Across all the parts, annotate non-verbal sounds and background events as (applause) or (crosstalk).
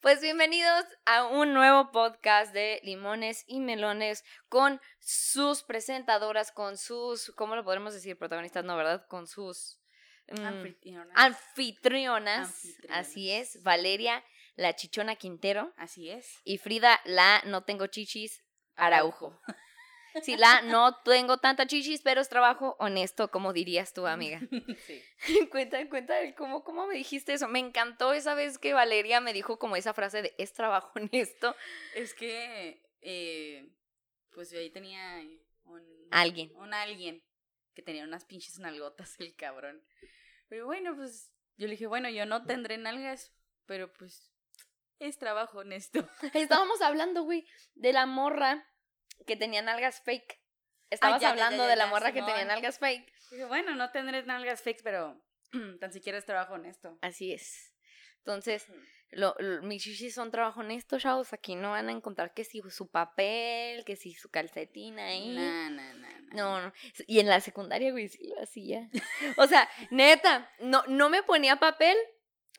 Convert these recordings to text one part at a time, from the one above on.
Pues bienvenidos a un nuevo podcast de Limones y Melones con sus presentadoras, con sus, ¿cómo lo podremos decir? Protagonistas, no, ¿verdad? Con sus mm, Anfitrionas. anfitrionas. Anfitrionas. Así es, Valeria, la chichona Quintero Así es. y Frida, la no tengo chichis, Araujo. Sí, la no tengo tanta chichis, pero es trabajo honesto, como dirías tú, amiga. (laughs) sí. (laughs) cuenta, cuenta cómo, cómo me dijiste eso. Me encantó esa vez que Valeria me dijo como esa frase de es trabajo (laughs) honesto. Es que, eh, pues yo ahí tenía un... Alguien. Un alguien que tenía unas pinches nalgotas, el cabrón. Pero bueno, pues yo le dije, bueno, yo no tendré nalgas, pero pues es trabajo honesto. Estábamos hablando, güey, de la morra que tenía nalgas fake. Estabas ya, ya, hablando ya, de la ya, morra que Simón. tenía nalgas fake. Dije, bueno, no tendré nalgas fakes, pero (clears throat) tan siquiera es trabajo honesto. Así es. Entonces, lo, lo- mis chichis son trabajo honesto, chavos. Aquí no van a encontrar que si su papel, que si su calcetina ahí. Nah, nah, nah, nah. No, no. Y en la secundaria, güey, sí lo hacía. (laughs) O sea, neta, no, no me ponía papel,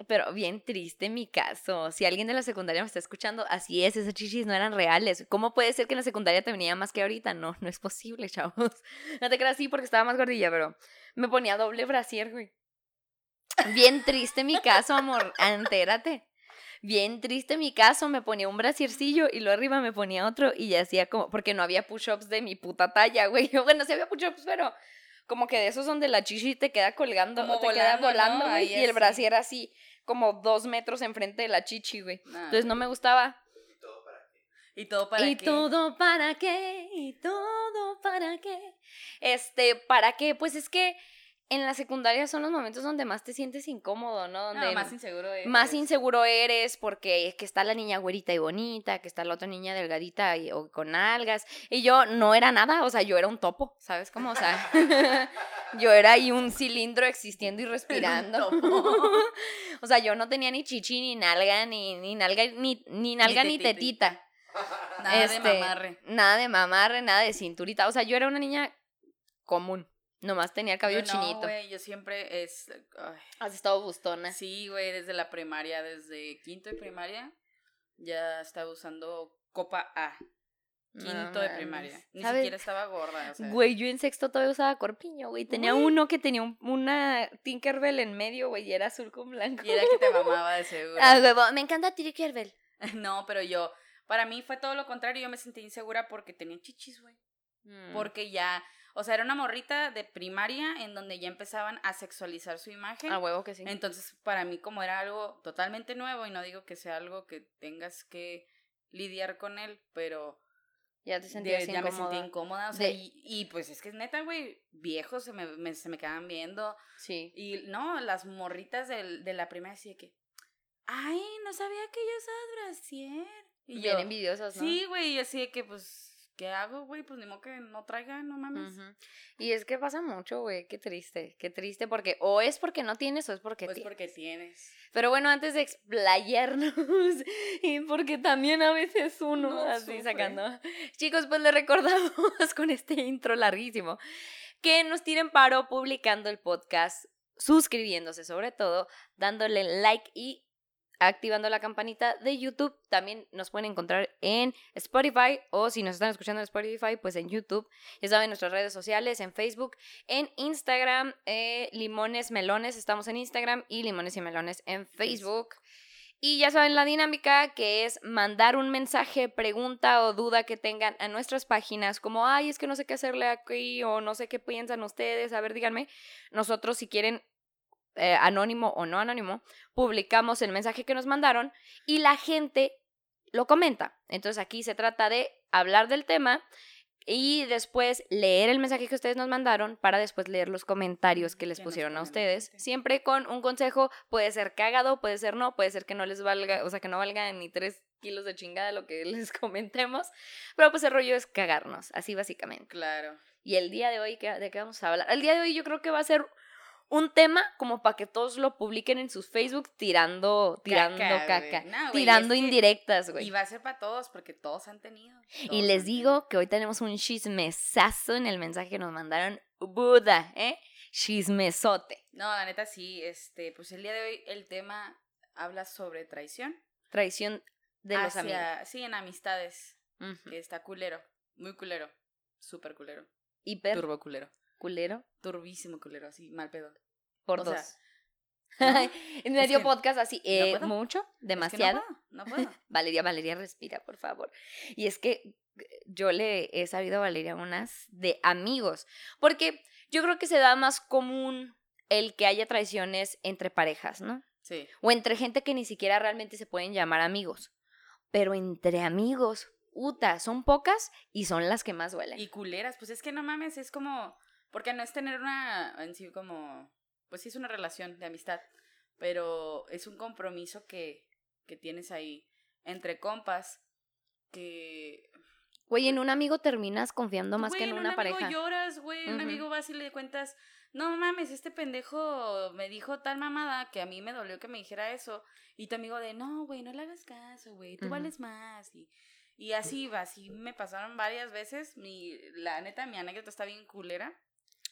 pero bien triste mi caso. Si alguien de la secundaria me está escuchando, así es, esas chichis no eran reales. ¿Cómo puede ser que en la secundaria te venía más que ahorita? No, no es posible, (laughs) chavos. No te creas así porque estaba más gordilla, pero me ponía doble brasier, güey. Bien triste mi caso, amor. Entérate. Bien triste mi caso, me ponía un brasiercillo y luego arriba me ponía otro y ya hacía como, porque no había push-ups de mi puta talla, güey. (laughs) Bueno, sí había push-ups, pero como que de esos donde la chichi te queda colgando, Como te queda volando, y el brasier así, como dos metros enfrente de la chichi, güey. Nah. Entonces no me gustaba. ¿Y todo para ¿Y qué? todo para qué? ¿Y todo para qué? Este, ¿para qué? Pues es que en la secundaria son los momentos donde más te sientes incómodo, ¿no? Donde No, más inseguro es. más inseguro eres porque es que está la niña güerita y bonita, que está la otra niña delgadita y, o con algas. Y yo no era nada, o sea, yo era un topo, ¿sabes cómo? O sea, (laughs) yo era ahí un cilindro existiendo y respirando. (laughs) (laughs) o sea, yo no tenía ni chichi, ni nalga, ni, ni nalga, ni, ni nalga, ni, tetita. tetita. Nada Este, de mamarre. Nada de mamarre, nada de cinturita. O sea, yo era una niña común. Nomás tenía el cabello Yo no, chinito. güey, yo siempre es. ay, Has estado bustona. sí, güey, desde la primaria, desde quinto de primaria, ya estaba usando copa A. No Quinto de primaria. Ni ¿Sabes? siquiera estaba gorda, o sea. Güey, yo en sexto todavía usaba corpiño, güey. Tenía Güey. uno que tenía un- una Tinkerbell en medio, güey, y era azul con blanco. Y era que te (laughs) mamaba de seguro. Ah, huevo, me encanta Tinkerbell. (laughs) No, pero yo, para mí fue todo lo contrario, yo me sentí insegura porque tenía chichis, güey. Mm. Porque ya, o sea, era una morrita de primaria en donde ya empezaban a sexualizar su imagen. A huevo que sí. Entonces, para mí, como era algo totalmente nuevo, y no digo que sea algo que tengas que lidiar con él, pero ya te de- sentías ya me sentí incómoda. O sea, De- y, y, pues es que es neta, güey, viejos se me, me- se me quedaban viendo. Sí. Y no, las morritas del, de la primaria, así de que, ay, no sabía que yo usaba brasier. Y Bien yo, envidiosas, ¿no? sí, güey, así de que, pues, ¿qué hago, güey? Pues ni modo que no traiga, no mames. Y es que pasa mucho, güey. Qué triste. Qué triste porque o es porque no tienes o es porque Pues tienes. porque tienes. Pero bueno, antes de explayarnos, (laughs) y porque también a veces uno No así sufre. sacando. Chicos, pues les recordamos (laughs) con este intro larguísimo que nos tiren paro publicando el podcast, suscribiéndose sobre todo, dándole like y activando la campanita de YouTube. También nos pueden encontrar en Spotify o si nos están escuchando en Spotify, pues en YouTube. Ya saben, nuestras redes sociales, en Facebook, en Instagram, eh, Limones Melones, estamos en Instagram y Limones y Melones en Facebook. Y ya saben la dinámica que es mandar un mensaje, pregunta o duda que tengan a nuestras páginas, como, ay, es que no sé qué hacerle aquí o no sé qué piensan ustedes, a ver, díganme. Nosotros, si quieren, eh, anónimo o no anónimo, publicamos el mensaje que nos mandaron y la gente lo comenta. Entonces aquí se trata de hablar del tema y después leer el mensaje que ustedes nos mandaron para después leer los comentarios que les Que pusieron a ustedes. Siempre con un consejo, puede ser cagado, puede ser no, puede ser que no les valga, o sea, que no valga ni tres kilos de chingada lo que (laughs) les comentemos, pero pues el rollo es cagarnos, así básicamente. Claro. Y el día de hoy, ¿qué- ¿de qué vamos a hablar? El día de hoy yo creo que va a ser un tema como para que todos lo publiquen en sus Facebook tirando, tirando Caca. No, tirando indirectas, Y güey. va a ser para todos, porque todos han tenido. Y les digo que hoy tenemos un chismesazo en el mensaje que nos mandaron Buda, ¿eh? Chismesote. No, la neta sí, este, pues el día de hoy el tema habla sobre traición. traición de los amigos. Sí, en amistades. Que está culero. Muy culero. Súper culero. Hiper Turbo culero. Culero Turbísimo culero, así, mal pedo. por O dos. sea, ¿no? (laughs) en medio que podcast así, eh, mucho, Es que demasiado. no puedo, no puedo. (laughs) Valeria, Valeria, respira, por favor. Y es que eh, yo le he sabido a Valeria unas de amigos, porque yo creo que se da más común el que haya traiciones entre parejas, ¿no? Sí. O entre gente que ni siquiera realmente se pueden llamar amigos. Pero entre amigos, uta, son pocas y son las que más duelen. Y culeras, pues es que no mames, es como. Porque no es tener una. En sí, como. Pues sí, es una relación de amistad. Pero es un compromiso que, que tienes ahí entre compas. Que. Güey, en un amigo terminas confiando más Güey, que en una un pareja. amigo lloras, güey. Un Ujú. amigo vas y le cuentas. No mames, este pendejo me dijo tal mamada que a mí me dolió que me dijera eso. Y tu amigo de, no, güey, no le hagas caso, güey, tú vales más. Y, y así, así me pasaron varias veces. Mi, la neta, mi anécdota está bien culera.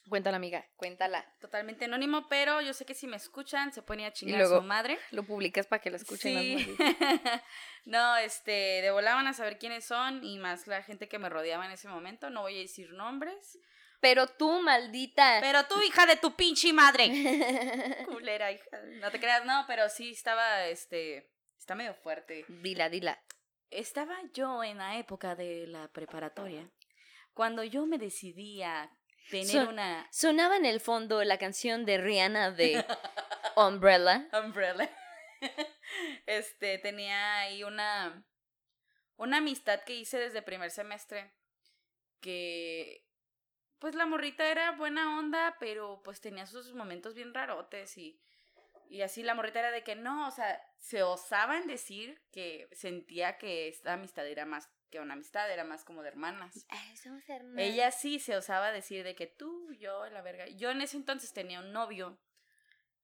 Cuéntala, amiga, cuéntala. Totalmente anónimo, pero yo sé que si me escuchan se ir a chingar luego a su madre. Lo publicas para que lo escuchen Sí. (laughs) no, este, de volada van a saber quiénes son y más la gente que me rodeaba en ese momento. No voy a decir nombres. Pero tú, maldita. Pero tú, hija de tu pinche madre. (laughs) Culera, hija. No te creas, no, pero sí estaba, este, está medio fuerte. dila, dila. Estaba yo en la época de la preparatoria, cuando yo me decidí a tener Son- una Sonaba en el fondo la canción de Rihanna de Umbrella. (laughs) umbrella. (laughs) este, tenía ahí una, una amistad que hice desde primer semestre, que, pues la morrita era buena onda, pero pues tenía sus momentos bien rarotes y, y así la morrita era de que no, o sea, se osaban decir que sentía que esta amistad era más que una amistad, era más como de hermanas. Ella sí se osaba decir de que tú, yo, la verga. Yo en ese entonces tenía un novio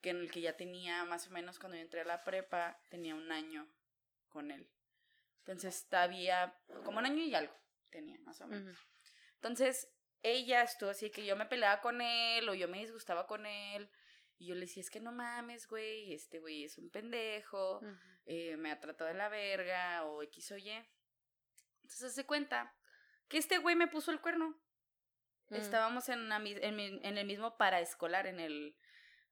que en el que ya tenía más o menos cuando yo entré a la prepa, tenía un año con él. Entonces todavía como un año y algo tenía más o menos. Entonces ella estuvo así que yo me peleaba con él o yo me disgustaba con él y yo le decía, es que no mames, güey, este güey es un pendejo, eh, me ha tratado de la verga o X o Y. Entonces se cuenta que este güey me puso el cuerno. Mm. Estábamos en, una en, en el mismo paraescolar, en el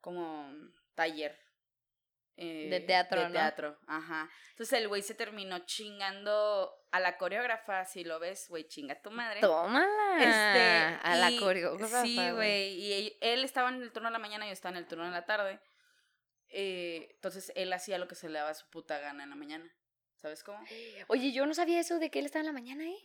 como taller. eh, De teatro, De ¿no? teatro, ajá. Entonces el güey se terminó chingando a la coreógrafa, si lo ves, güey, chinga tu madre. Tómala. Este, a la y- coreógrafa. Sí, güey. Y él, estaba en el turno de la mañana, yo estaba en el turno de la tarde. Eh, entonces él hacía lo que se le daba su puta gana en la mañana. ¿Sabes cómo? Oye, yo no sabía eso de que él estaba en la mañana, ¿eh?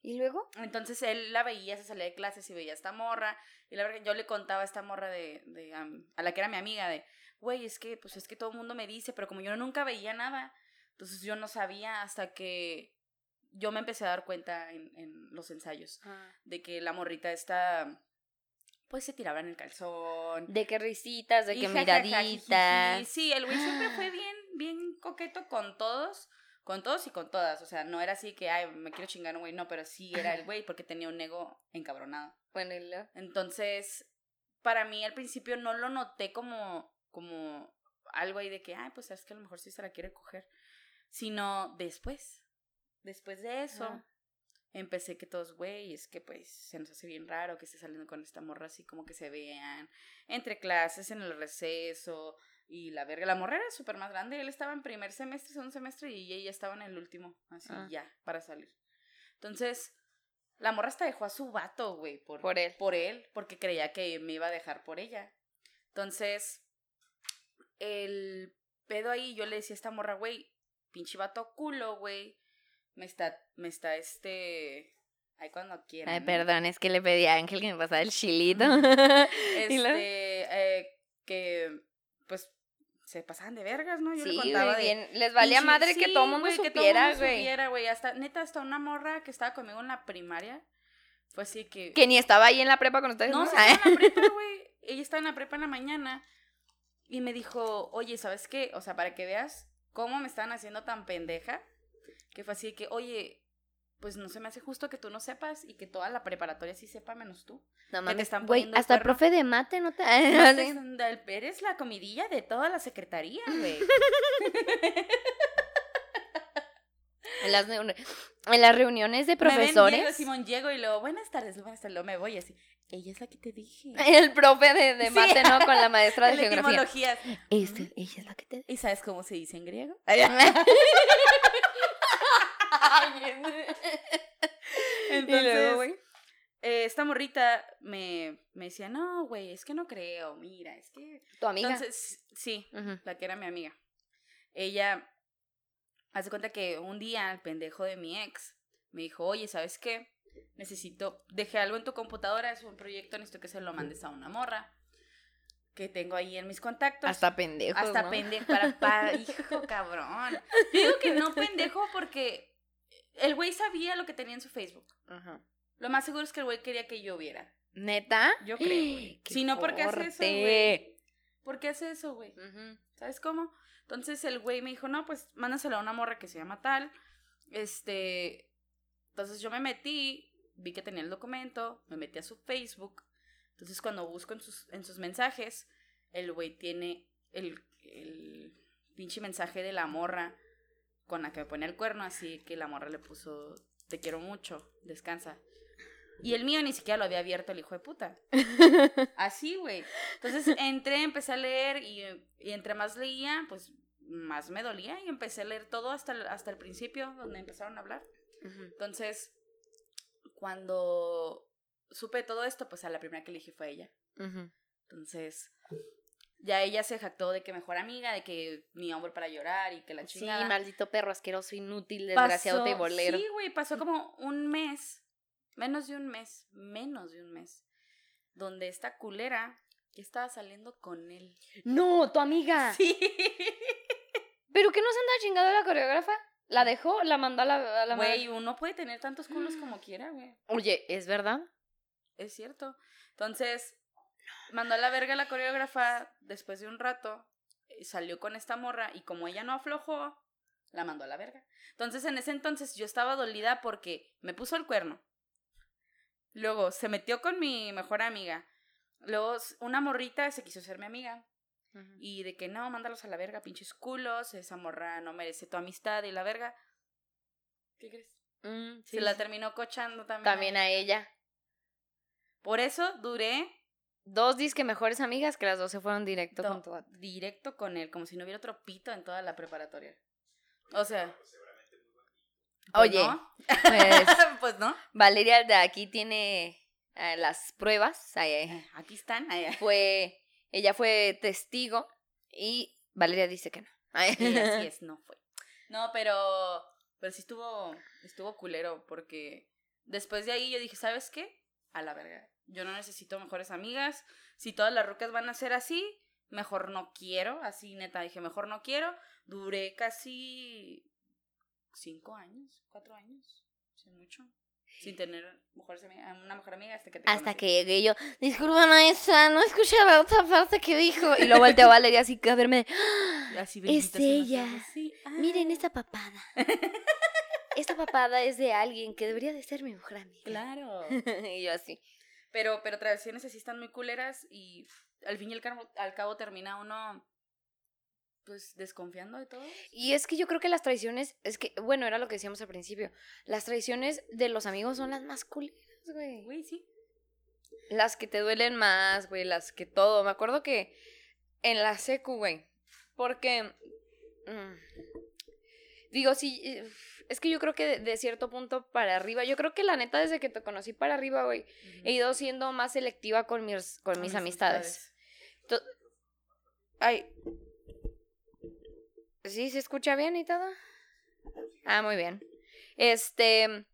¿Y luego? Entonces él la veía, se salía de clases y veía a esta morra. Y la verdad, yo le contaba a esta morra de, de a la que era mi amiga, de, güey, es que, pues es que todo el mundo me dice, pero como yo nunca veía nada, entonces yo no sabía hasta que yo me empecé a dar cuenta en, en los ensayos de que la morrita esta, pues se tiraba en el calzón. De que risitas, de que miraditas. Sí, el güey siempre fue (gasps) bien, bien coqueto con todos, con todos y con todas. O sea, no era así que, ay, me quiero chingar un güey, no, pero sí era el (laughs) güey porque tenía un ego encabronado. Bueno? Entonces, para mí al principio no lo noté como, como algo ahí de que, ay, pues es que a lo mejor sí se la quiere coger, sino después. Después de eso, empecé que todos, güey, es que pues se nos hace bien raro que esté saliendo con esta morra así como que se vean entre clases, en el receso y la verga. La morra era súper más grande, él estaba en primer semestre, segundo semestre y ella estaba en el último, así Ah. ya, para salir. Entonces, la morra hasta dejó a su vato, güey, por, Por él. por él, porque creía que me iba a dejar por ella. Entonces, el pedo ahí, yo le decía a esta morra, güey, pinche vato culo, güey, me está, me está este, ahí cuando quiera. Ay, ¿no? perdón, es que le pedí a Ángel que me pasara el chilito. (laughs) Este, eh, que, pues, se pasaban de vergas, ¿no? Yo le Sí, contaba güey, de... bien. Les valía pinche- madre que sí, todo mundo supiera, güey. Hasta, neta, hasta una morra que estaba conmigo en la primaria, fue así que... Que ni estaba ahí en la prepa con ustedes, No, ¿no? sí (laughs) estaba en la prepa, güey. Ella estaba en la prepa en la mañana y me dijo, oye, ¿sabes qué? O sea, para que veas cómo me están haciendo tan pendeja, que fue así que, oye, pues no se me hace justo que tú no sepas y que toda la preparatoria sí sepa menos tú. No te mames, güey, hasta el profe de mate no te... (laughs) (laughs) Eres la comidilla de toda la secretaría, güey. (laughs) En las, en las reuniones de Me ven, profesores, Simón, llego y luego, buenas tardes, buenas tardes, luego me voy así. Ella es la que te dije. el profe de, de Sí. mate, ¿no? Con la maestra de geografía. Este, ella es la que te ¿Y sabes cómo se dice en griego? (laughs) Entonces, luego, eh, esta morrita me, me decía, no, güey, es que no creo, mira, es que... Tu amiga. Entonces, sí, la que era mi amiga. Ella hace cuenta que un día el pendejo de mi ex me dijo, oye, ¿sabes qué? Necesito, dejé algo en tu computadora, es un proyecto, necesito que se lo mandes a una morra que tengo ahí en mis contactos. Hasta pendejos, Hasta ¿no? pendejo, para, para, hijo cabrón. Yo digo que no (laughs) pendejo porque el güey sabía lo que tenía en su Facebook. Ajá. Lo más seguro es que el güey quería que yo viera. ¿Neta? Yo creo, güey. (gasps) Si no, ¿por qué hace eso, güey? ¿Por qué hace eso, güey? Ujú. ¿Sabes cómo? Entonces el güey me dijo, no, pues mándaselo a una morra que se llama tal. Este. Entonces yo me metí, vi que tenía el documento, me metí a su Facebook. Entonces cuando busco en sus, en sus mensajes, el güey tiene el, el pinche mensaje de la morra con la que me pone el cuerno, así que la morra le puso, te quiero mucho, descansa. Y el mío ni siquiera lo había abierto el hijo de puta. (laughs) Así, güey. Entonces entré, empecé a leer y, y entre más leía, pues más me dolía y empecé a leer todo hasta el, hasta el principio, donde empezaron a hablar. Entonces, cuando supe todo esto, pues a la primera que elegí fue ella. Entonces, ya ella se jactó de que mejor amiga, de que mi hombre para llorar y que la Sí, chingada. maldito perro asqueroso, inútil, Pasó- desgraciado bolero. Sí, güey, pasó como un mes, menos de un mes, menos de un mes, donde esta culera ya estaba saliendo con él. No, tu amiga. (laughs) Sí. ¿Pero qué no se anda chingando a la coreógrafa? ¿La dejó? ¿La mandó a la, a la Güey, madre? uno puede tener tantos culos como (gasps) quiera, güey. Oye, ¿es verdad? Es cierto. Entonces, mandó a la verga a la coreógrafa después de un rato, eh, salió con esta morra y como ella no aflojó, la mandó a la verga. Entonces, en ese entonces yo estaba dolida porque me puso el cuerno. Luego se metió con mi mejor amiga. Luego una morrita se quiso ser mi amiga. Y de que no, mándalos a la verga, pinches culos, esa morra no merece tu amistad y la verga. ¿Qué crees? Mm, sí, Se la sí. terminó cochando también. También a ella. Por eso duré Dos disque mejores amigas que las dos se fueron directo to- con tu vato. directo con él, como si no hubiera otro pito en toda la preparatoria. O sea. pues Oye, no. pues (laughs) pues no. Valeria de aquí tiene eh, las pruebas. Ay, ay. Eh, Aquí están. Fue, ella fue testigo y Valeria dice que no. Así (laughs) es, no fue. No, pero. Pero sí estuvo. Estuvo culero. Porque después de ahí yo dije, ¿sabes qué? A la verga. Yo no necesito mejores amigas. Si todas las rucas van a ser así, mejor no quiero. Así neta, dije, mejor no quiero. Duré casi cinco años, cuatro años. Sin mucho. Sin tener mejores amigas, una mejor amiga hasta que te Hasta conocí. que llegué yo, disculpa maestra, no escuché la otra parte que dijo. Y luego volteó Valeria así que a verme. (gasps) Así Es ella. sí. Miren Ah, esta papada. (laughs) Esta papada es de alguien que debería de ser mi mejor amiga. Claro. (laughs) y yo así. Pero, pero tradiciones así están muy culeras y al fin y al cabo, al cabo termina uno pues desconfiando de todo. Y es que yo creo que las traiciones, es que, bueno, era lo que decíamos al principio. Las traiciones de los amigos son las más culeras, güey. Güey, sí. Las que te duelen más, güey, las que todo. Me acuerdo que en la secu, güey. Porque. mm, digo, sí. Es que yo creo que de, de cierto punto para arriba. Yo creo que la neta, desde que te conocí para arriba, güey, he ido siendo más selectiva con mis, con mis amistades. To- Ay. ¿Sí se escucha bien y todo? Ah, muy bien. Este.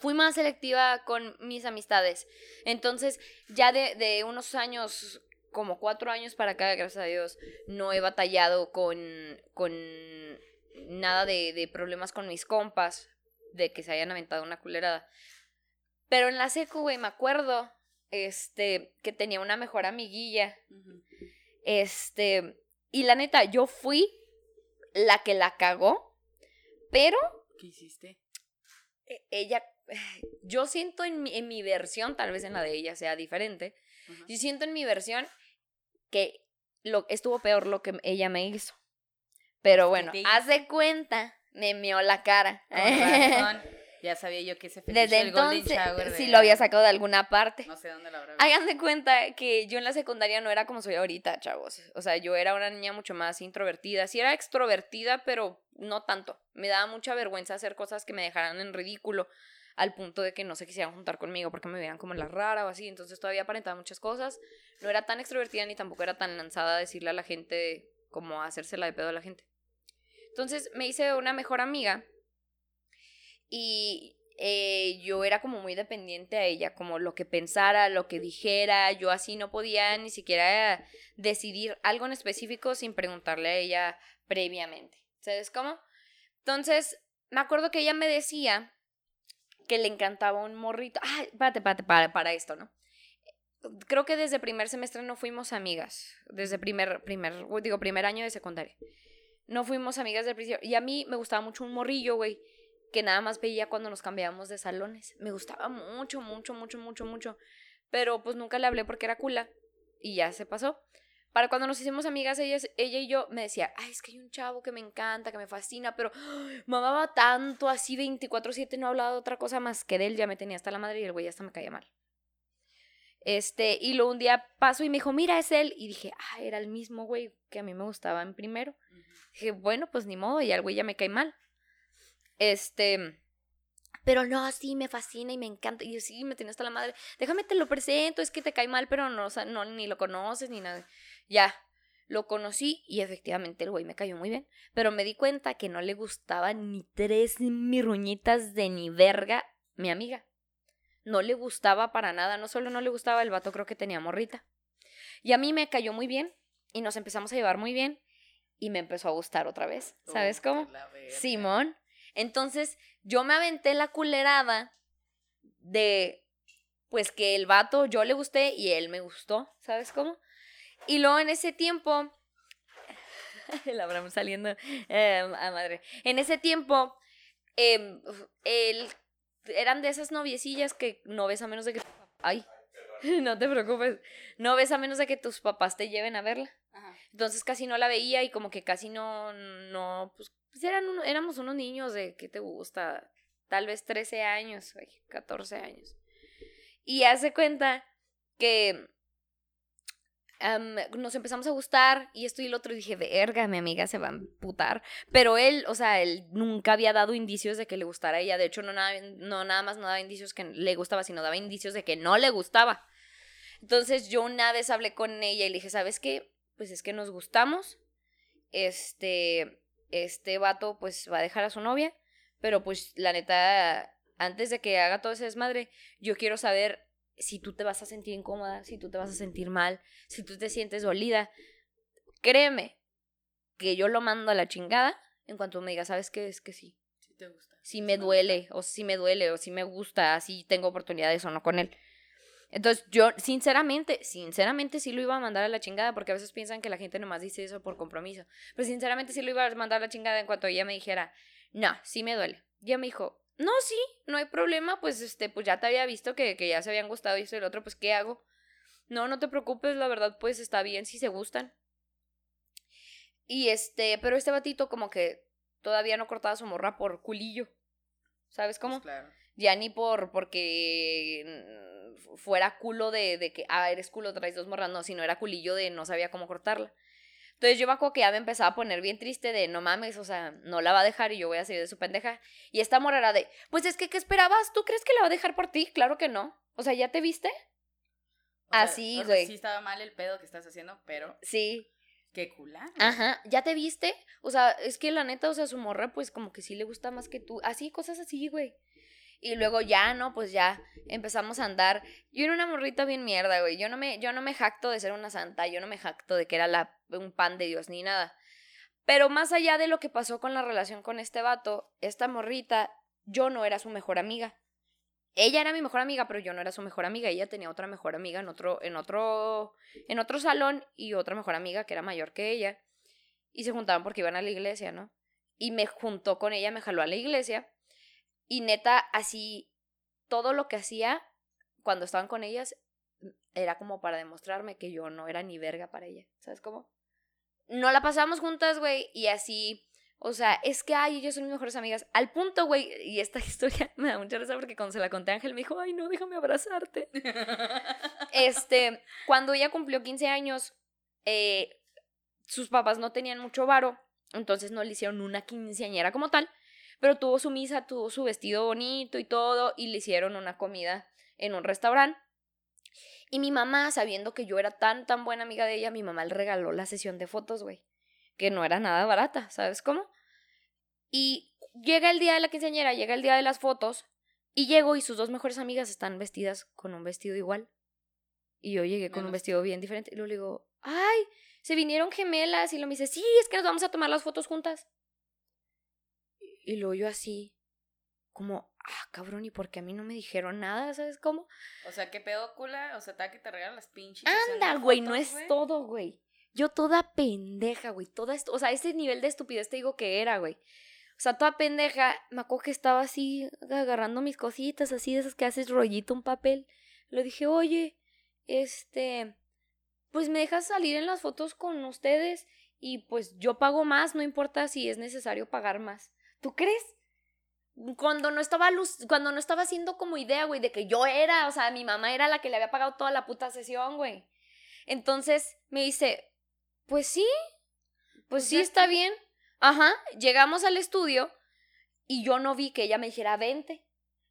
Fui más selectiva con mis amistades. Entonces, ya de, de unos años, como cuatro años para acá, gracias a Dios, no he batallado con, con nada de, de problemas con mis compas, de que se hayan aventado una culerada. Pero en la secu, güey, me acuerdo, este, que tenía una mejor amiguilla, este, y la neta, yo fui la que la cagó, pero ¿Qué hiciste? e- ella, (sighs) yo siento en mi, en mi versión, tal vez en la de ella sea diferente, Ajá. yo siento en mi versión que lo, estuvo peor lo que ella me hizo. Pero bueno, de cuenta Me meó la cara. (laughs) Ya sabía yo que ese fetiche Desde del entonces, de- lo había sacado de alguna parte. No sé dónde lo habrá visto. Hagan de cuenta que yo en la secundaria no era como soy ahorita, chavos. O sea, yo era una niña mucho más introvertida. Sí era extrovertida, pero no tanto. Me daba mucha vergüenza hacer cosas que me dejaran en ridículo al punto de que no se quisieran juntar conmigo porque me veían como la rara o así. Entonces todavía aparentaba muchas cosas. No era tan extrovertida ni tampoco era tan lanzada a decirle a la gente como a hacérsela de pedo a la gente. Entonces me hice una mejor amiga y eh, yo era como muy dependiente a ella, como lo que pensara, lo que dijera, yo así no podía ni siquiera decidir algo en específico sin preguntarle a ella previamente. ¿Sabes cómo? Entonces, me acuerdo que ella me decía que le encantaba un morrito. Ah, espérate, espérate, para, para esto, ¿no? Creo que desde primer semestre no fuimos amigas. Desde primer, primer, digo, primer año de secundaria. No fuimos amigas del principio. Y a mí me gustaba mucho un morrillo, güey que nada más veía cuando nos cambiábamos de salones. Me gustaba mucho, mucho, mucho, mucho, mucho. Pero pues nunca le hablé porque era cula. Y ya se pasó. Para cuando nos hicimos amigas, ella, ella y yo me decía, ay, es que hay un chavo que me encanta, que me fascina, pero (gasps) ¡ay! me amaba tanto, así 24-7, no hablaba de otra cosa más que de él, ya me tenía hasta la madre y el güey hasta me caía mal. Este, y luego un día pasó y me dijo, mira, es él. Y dije, ah, era el mismo güey que a mí me gustaba en primero. Dije, bueno, pues ni modo, y al güey ya me cae mal. Este, pero no, sí, me fascina y me encanta. Y yo, sí, me tiene hasta la madre. Déjame te lo presento, es que te cae mal, pero no, o sea, no ni lo conoces ni nada. Ya, lo conocí y efectivamente el güey me cayó muy bien. Pero me di cuenta que no le gustaba ni tres mirruñitas de ni verga mi amiga. No le gustaba para nada, no solo no le gustaba, el vato creo que tenía morrita. Y a mí me cayó muy bien y nos empezamos a llevar muy bien y me empezó a gustar otra vez. ¿Sabes cómo? Simón. Entonces, yo me aventé la culerada de, pues que el vato yo le gusté y él me gustó, ¿sabes cómo? Y luego en ese tiempo, (laughs) el Abraham saliendo eh, a madre, en ese tiempo, eh, él, eran de esas noviecillas que no ves a menos de que, ay, (laughs) no te preocupes, no ves a menos de que tus papás te lleven a verla. Ajá. Entonces casi no la veía y como que casi no, no, pues, pues eran uno- éramos unos niños de, ¿qué te gusta? Tal vez 13 años, güey, 14 años. Y hace cuenta que am, nos empezamos a gustar y esto y lo otro y dije, verga, mi amiga se va a emputar. Pero él, o sea, él nunca había dado indicios de que le gustara a ella. De hecho, no nada, no, nada más no daba indicios que le gustaba, sino daba indicios de que no le gustaba. Entonces yo una vez hablé con ella y le dije, ¿sabes qué? Pues es que nos gustamos. Este, este vato pues va a dejar a su novia. Pero pues la neta, antes de que haga todo ese desmadre, yo quiero saber si tú te vas a sentir incómoda, si tú te vas a sentir mal, si tú te sientes dolida. Créeme que yo lo mando a la chingada en cuanto me diga, ¿sabes qué? Es que sí. Sí te gusta. Si me duele, o si me duele, o si me gusta, si tengo oportunidades o no con él. Entonces, yo, sinceramente, sinceramente sí lo iba a mandar a la chingada, porque a veces piensan que la gente nomás dice eso por compromiso. Pero sinceramente sí lo iba a mandar a la chingada en cuanto ella me dijera, no, sí me duele. Y ella me dijo, no, sí, no hay problema, pues este, pues ya te había visto que, que ya se habían gustado y esto y el otro, pues ¿qué hago? No, no te preocupes, la verdad, pues está bien si se gustan. Y este, pero este batito como que todavía no cortaba su morra por culillo. ¿Sabes cómo? Pues claro. Ya ni por porque mm, fuera culo de, de que, ah, eres culo, traes dos morras, no, sino era culillo de no sabía cómo cortarla. Entonces yo me acuerdo que ya me empezaba a poner bien triste de no mames, o sea, no la va a dejar y yo voy a salir de su pendeja. Y esta morra era de, pues es que, ¿qué esperabas? ¿Tú crees que la va a dejar por ti? Claro que no. O sea, ¿ya te viste? O Así, o sea, güey. sí estaba mal el pedo que estás haciendo, pero Sí. qué culada. Ajá, ¿ya te viste? O sea, es que la neta, o sea, su morra, pues como que sí le gusta más que tú. Así, cosas así, güey. Y luego ya, ¿no? Pues ya empezamos a andar. Yo era una morrita bien mierda, güey. Yo no me, yo no me jacto de ser una santa, yo no me jacto de que era la, un pan de Dios ni nada. Pero más allá de lo que pasó con la relación con este vato, esta morrita, yo no era su mejor amiga. Ella era mi mejor amiga, pero yo no era su mejor amiga. Ella tenía otra mejor amiga en otro, en otro, en otro salón y otra mejor amiga que era mayor que ella. Y se juntaban porque iban a la iglesia, ¿no? Y me juntó con ella, me jaló a la iglesia. Y neta, así, todo lo que hacía cuando estaban con ellas era como para demostrarme que yo no era ni verga para ella. ¿Sabes cómo? No la pasábamos juntas, güey, y así O sea, es que, ay, ellos son mis mejores amigas. Al punto, güey, y esta (laughs) historia me da mucha risa porque cuando se la conté a Ángel me dijo, ay, no, déjame abrazarte. (laughs) este, cuando ella cumplió 15 años, eh, sus papás no tenían mucho varo, entonces no le hicieron una quinceañera como tal, pero tuvo su misa, tuvo su vestido bonito y todo, y le hicieron una comida en un restaurante. Y mi mamá, sabiendo que yo era tan, tan buena amiga de ella, mi mamá le regaló la sesión de fotos, güey. Que no era nada barata, ¿sabes cómo? Y llega el día de la quinceañera, llega el día de las fotos, y llego y sus dos mejores amigas están vestidas con un vestido igual. Y yo llegué con un vestido bien diferente. Y luego le digo, ay, se vinieron gemelas. Y lo me dice, sí, es que nos vamos a tomar las fotos juntas. Y luego yo así, como, ah, cabrón, ¿y por qué a mí no me dijeron nada? ¿Sabes cómo? O sea, ¿qué pedo, cula? O sea, está que te regalan las pinches. Anda, güey, no es todo, güey. Yo toda pendeja, güey. Toda esto, o sea, ese nivel de estupidez te digo que era, güey. O sea, toda pendeja, me acuerdo que estaba así agarrando mis cositas, así de esas que haces rollito un papel. Le dije, oye, este, pues me dejas salir en las fotos con ustedes y pues yo pago más, no importa si es necesario pagar más. ¿Tú crees? Cuando no estaba luz, cuando no estaba haciendo como idea, güey, de que yo era, o sea, mi mamá era la que le había pagado toda la puta sesión, güey. Entonces me dice, pues sí, pues, pues sí está bien. Ajá, llegamos al estudio y yo no vi que ella me dijera 20.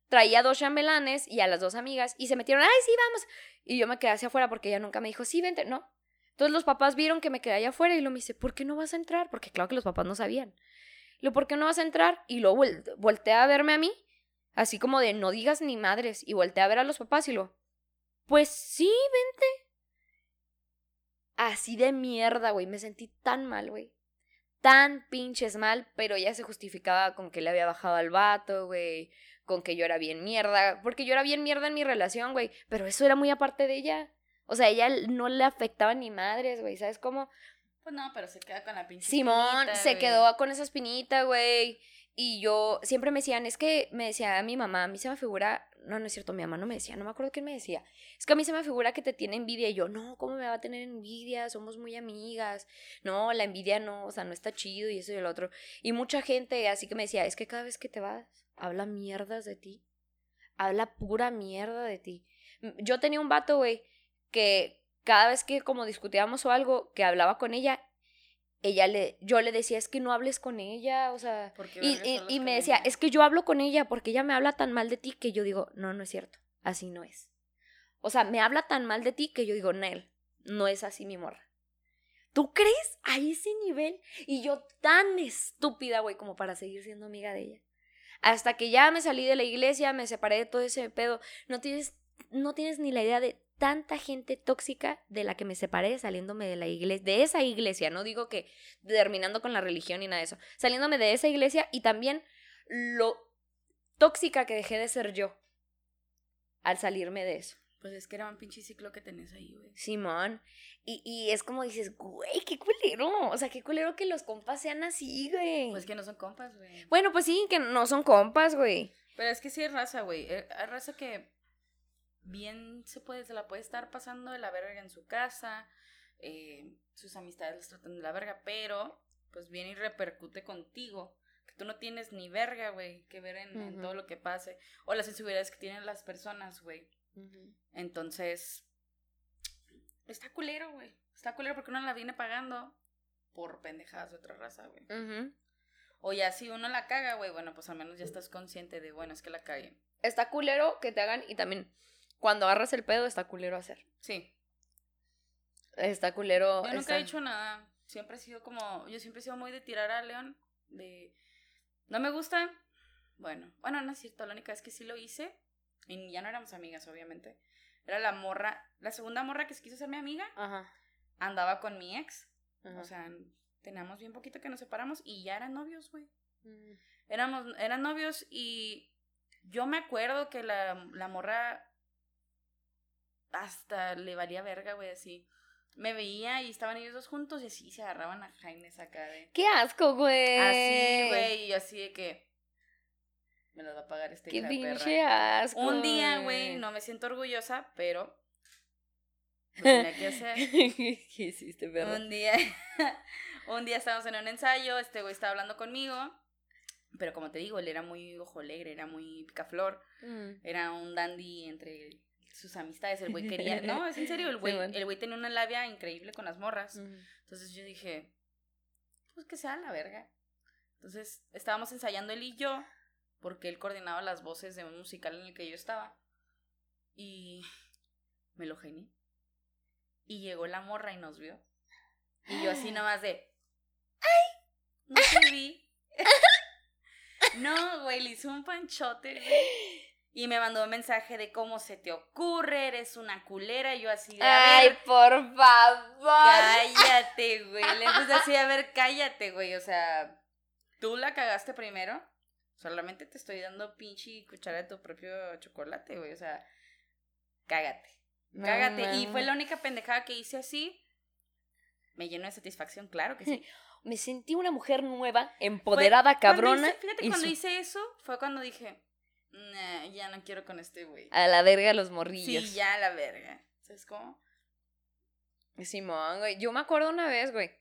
Traía dos chambelanes y a las dos amigas y se metieron, ay, sí, vamos. Y yo me quedé hacia afuera porque ella nunca me dijo, sí, vente, no. Entonces los papás vieron que me quedé allá afuera y lo me dice, ¿por qué no vas a entrar? Porque claro que los papás no sabían. Lo, ¿por qué no vas a entrar? Y luego volteé a verme a mí, así como de no digas ni madres, y volteé a ver a los papás y lo, pues sí, vente. Así de mierda, güey, me sentí tan mal, güey. Tan pinches mal, pero ella se justificaba con que le había bajado al vato, güey, con que yo era bien mierda, porque yo era bien mierda en mi relación, güey, pero eso era muy aparte de ella. O sea, ella no le afectaba ni madres, güey, ¿sabes cómo? Pues no, pero se queda con la pinche Simón se quedó con esa espinita, güey. Y yo, siempre me decían, es que me decía a mi mamá, a mí se me figura, no, no es cierto, mi mamá no me decía, no me acuerdo quién me decía, es que a mí se me figura que te tiene envidia. Y yo, no, ¿cómo me va a tener envidia? Somos muy amigas. No, la envidia no, o sea, no está chido y eso y el otro. Y mucha gente así que me decía, es que cada vez que te vas, habla mierdas de ti. Habla pura mierda de ti. Yo tenía un vato, güey, que cada vez que como discutíamos o algo, que hablaba con ella, ella le, yo le decía, es que no hables con ella, o sea, y, y, me decía, es que yo hablo con ella porque ella me habla tan mal de ti que yo digo, no, no es cierto, así no es. O sea, me habla tan mal de ti que yo digo, Nel, no es así mi morra. ¿Tú crees a ese nivel? Y yo tan estúpida, güey, como para seguir siendo amiga de ella. Hasta que ya me salí de la iglesia, me separé de todo ese pedo. No tienes, no tienes ni la idea de tanta gente tóxica de la que me separé saliéndome de la iglesia, de esa iglesia, no digo que terminando con la religión ni nada de eso, saliéndome de esa iglesia y también lo tóxica que dejé de ser yo al salirme de eso. Pues es que era un pinche ciclo que tenés ahí, güey. Simón. Y, y es como dices, güey, qué culero. O sea, qué culero que los compas sean así, güey. Pues que no son compas, güey. Bueno, pues sí, que no son compas, güey. Pero es que sí es raza, güey. Eh, hay raza que bien se puede, se la puede estar pasando de la verga en su casa, eh, sus amistades les tratan de la verga, pero pues viene y repercute contigo, que tú no tienes ni verga, güey, que ver en, todo lo que pase, o las inseguridades que tienen las personas, güey. Entonces, está culero, güey. Está culero porque uno la viene pagando por pendejadas de otra raza, güey. O ya si uno la caga, güey, bueno, pues al menos ya estás consciente de, bueno, es que la cagué. Está culero que te hagan y también cuando agarras el pedo está culero hacer. Sí. Está culero. Yo nunca he hecho nada. Siempre he sido como. Yo siempre he sido muy de tirar a León. De. No me gusta. Bueno, bueno, no es cierto. La única vez que sí lo hice. Y ya no éramos amigas, obviamente. Era la morra. La segunda morra que se quiso ser mi amiga. Ajá. Andaba con mi ex. O sea, teníamos bien poquito que nos separamos. Y ya eran novios, güey. Mm. Éramos, eran novios y. Yo me acuerdo que la, la morra hasta le valía verga, güey, así. Me veía y estaban ellos dos juntos y así se agarraban a Jaime acá de. ¡Qué asco, güey! Así, güey, y así de que. Me lo va a pagar este ¡Qué pinche asco! Un día, güey, no me siento orgullosa, pero. Lo (laughs) tenía que hacer. ¿Qué hiciste, perra? Un día. (laughs) un día estábamos en un ensayo, este güey estaba hablando conmigo, pero como te digo, él era muy ojo alegre, era muy picaflor, Mm. era un dandy entre sus amistades, el güey quería, (laughs) no, es en serio, el güey, bueno. el güey tenía una labia increíble con las morras. Entonces yo dije, pues que sea la verga. Entonces estábamos ensayando él y yo, porque él coordinaba las voces de un musical en el que yo estaba. Y me lo genié. Y llegó la morra y nos vio. Y yo así (gasps) nomás de, ¡ay! No te vi. (laughs) no, güey, le hizo un panchote, güey. (laughs) Y me mandó un mensaje de cómo se te ocurre, eres una culera. Y yo así de, a Ay, ver, por favor. Cállate, güey. Le (laughs) puse así, a ver, cállate, güey. O sea, tú la cagaste primero. Solamente te estoy dando pinche cuchara de tu propio chocolate, güey. O sea, cágate. No Cágate. y fue la única pendejada que hice así. Me llenó de satisfacción, claro que sí. (laughs) Me sentí una mujer nueva, empoderada, cabrona. Cuando hice- fíjate, cuando hice eso, fue cuando dije, nah, ya no quiero con este güey. A la verga los morrillos. Sí, ya la verga. ¿Sabes cómo? Simón, güey. Yo me acuerdo una vez, güey,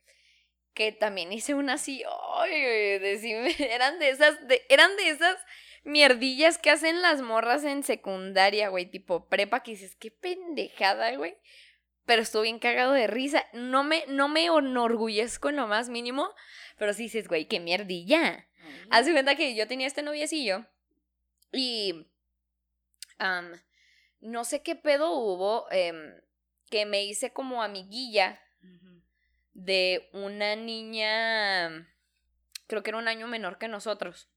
que también hice una así, ay, güey, decime, (laughs) eran de esas, de, eran de esas mierdillas que hacen las morras en secundaria, güey, tipo prepa, que dices, qué pendejada, güey. Pero estuvo bien cagado de risa. No me, no me enorgullezco en lo más mínimo, pero sí dices, güey, qué mierdilla. Haz de cuenta que yo tenía este noviecillo y no sé qué pedo hubo em, que me hice como amiguilla de una niña, creo que era un año menor que nosotros,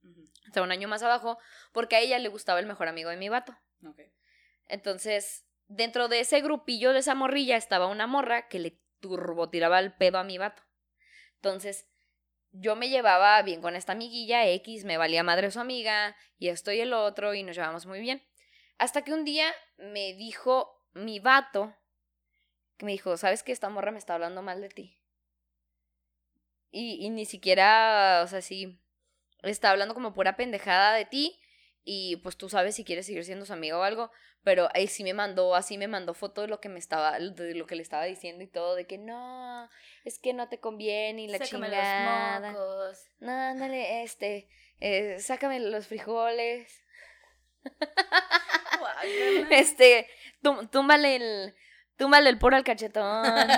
o sea, un año más abajo, porque a ella le gustaba el mejor amigo de mi vato. Entonces, dentro de ese grupillo de esa morrilla estaba una morra que le turbotiraba el pedo a mi vato. Entonces, yo me llevaba bien con esta amiguilla X, me valía madre su amiga, y esto y el otro, y nos llevamos muy bien. Hasta que un día me dijo mi vato, que me dijo, ¿sabes que esta morra me está hablando mal de ti? Y, y ni siquiera, o sea, sí, está hablando como pura pendejada de ti, y pues tú sabes si quieres seguir siendo su amigo o algo, pero ahí sí me mandó, así me mandó foto de lo que me estaba, de lo que le estaba diciendo y todo, de que no, es que no te conviene y la Sácame chingada. los mocos. No, ándale, este, eh, sácame los frijoles. (laughs) Este, tú- túmbale el, túmbale el poro al cachetón. (laughs)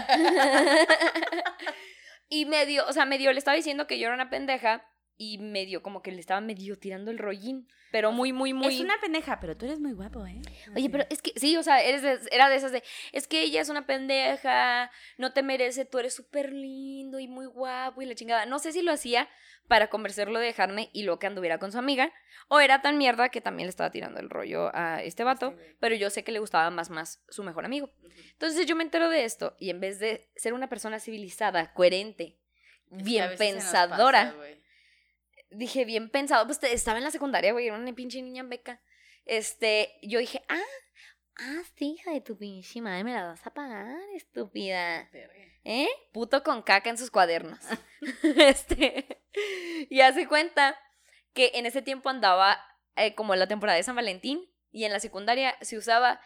(laughs) y medio, o sea, medio le estaba diciendo que yo era una pendeja y medio como que le estaba medio tirando el rollín, pero muy, muy, muy... Es una pendeja, pero tú eres muy guapo, ¿eh? Oye, pero es que, sí, o sea, eres de- era de esas de, es que ella es una pendeja, no te merece, tú eres súper lindo y muy guapo y la chingada. No sé si lo hacía para convencerlo de dejarme y luego que anduviera con su amiga, o era tan mierda que también le estaba tirando el rollo a este vato, Este pero yo sé que le gustaba más más su mejor amigo. Entonces yo me entero de esto y en vez de ser una persona civilizada, coherente, Es bien pensadora. Dije, bien pensado, pues te- estaba en la secundaria, güey, era una pinche niña en beca. Este, yo dije, ah, ah, sí, hija de tu pinche madre, me la vas a pagar, estúpida. ¿Eh? Puto con caca en sus cuadernos. (laughs) este, y hace cuenta que en ese tiempo andaba eh, como la temporada de San Valentín y en la secundaria se usaba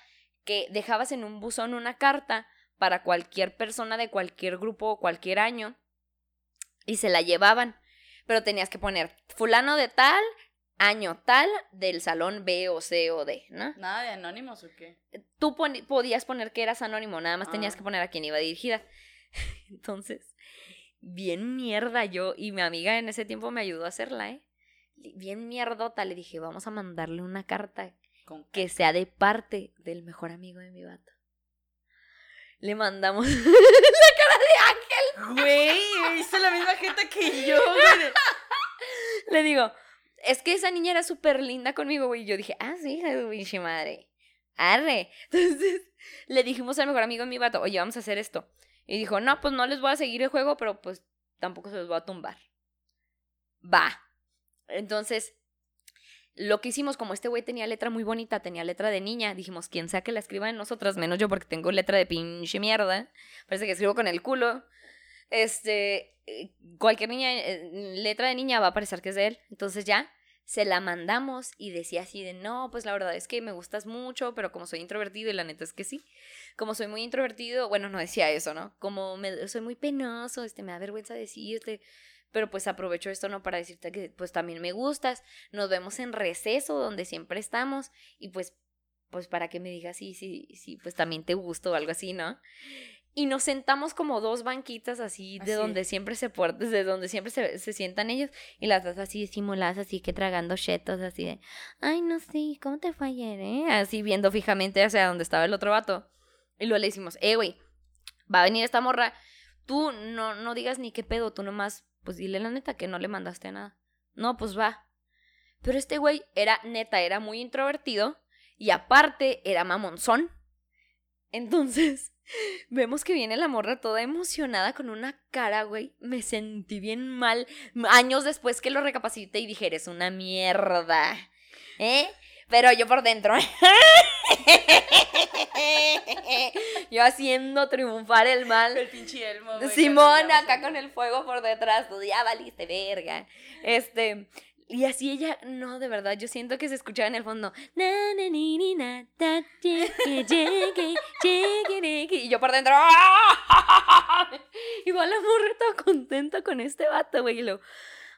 que dejabas en un buzón una carta para cualquier persona de cualquier grupo o cualquier año y se la llevaban, pero tenías que poner fulano de tal, año tal, del salón B o C o D, ¿no? ¿Nada de anónimos o qué? tú poni- podías poner que eras anónimo, nada más tenías Ah. que poner a quién iba dirigida. (laughs) Entonces, bien mierda yo, y mi amiga en ese tiempo me ayudó a hacerla, ¿eh? Bien mierdota, le dije, vamos a mandarle una carta Con que sea de parte del mejor amigo de mi vato. Le mandamos... (laughs) Güey, hizo la misma gente que yo, le digo, es que esa niña era súper linda conmigo, güey. Y yo dije, ah, sí, pinche madre. Arre. Entonces, (laughs) le dijimos al mejor amigo de mi vato, oye, vamos a hacer esto. Y dijo, no, pues no les voy a seguir el juego, pero pues tampoco se los voy a tumbar. Va. Entonces, lo que hicimos, como este güey tenía letra muy bonita, tenía letra de niña, dijimos, quien sea que la escriba en nosotras, menos yo porque tengo letra de pinche mierda. Parece que escribo con el culo. Este, eh, cualquier niña, eh, letra de niña va a parecer que es de él. Entonces ya, se la mandamos y decía así de, no, pues la verdad es que me gustas mucho, pero como soy introvertido, y la neta es que sí, como soy muy introvertido, bueno, no decía eso, ¿no? Como me, soy muy penoso, este, me da vergüenza decirte, pero pues aprovecho esto, ¿no? Para decirte que pues también me gustas, nos vemos en receso, donde siempre estamos, y pues, pues para que me digas, sí, sí, sí, pues también te gusto o algo así, ¿no? Y nos sentamos como dos banquitas así, de donde siempre se de donde siempre se, se, sientan ellos y las dos así simuladas así que tragando chetos así de ay no sé cómo te fue ayer eh así viendo fijamente hacia donde estaba el otro vato. Y luego le decimos eh güey va a venir esta morra. Tú no no digas ni qué pedo tú nomás pues dile la neta que no le mandaste nada. No pues va. Pero este güey era neta era muy introvertido y aparte era mamonzón. Entonces (laughs) Vemos que viene la morra toda emocionada con una cara, güey. Me sentí bien mal. Años después que lo recapacité y dije, eres una mierda. ¿Eh? Pero yo por dentro. (laughs) yo haciendo triunfar el mal. El pinche elmo. Simón acá con el fuego por detrás. Tú ya valiste verga. Este. Y así ella, no, de verdad, yo siento que se escuchaba en el fondo. Y yo por dentro. (laughs) Igual la morra toda contenta con este vato, güey. Y lo,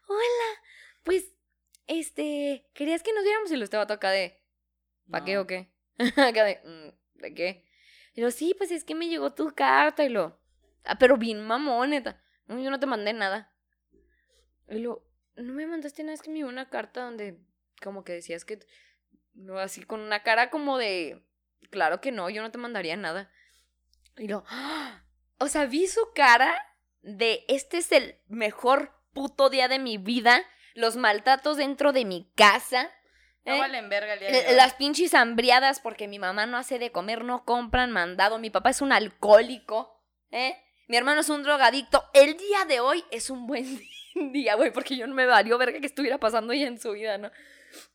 hola, pues, este, ¿querías que nos viéramos? Y lo este vato acá de, ¿pa' qué o qué? (laughs) acá de, mm, ¿de qué? Y lo, sí, pues es que me llegó tu carta. Y lo, ah, pero bien mamón, neta. yo no te mandé nada. Y lo, no me mandaste nada, es que me dio una carta donde como que decías que, no, así con una cara como de, claro que no, yo no te mandaría nada. Y lo, o sea, vi su cara de, este es el mejor puto día de mi vida, los maltratos dentro de mi casa. No ¿eh? valen verga el día de Las pinches hambriadas porque mi mamá no hace de comer, no compran mandado, mi papá es un alcohólico, ¿eh? Mi hermano es un drogadicto. El día de hoy es un buen día (laughs) día, güey, porque yo no me valió verga que estuviera pasando ya en su vida, ¿no?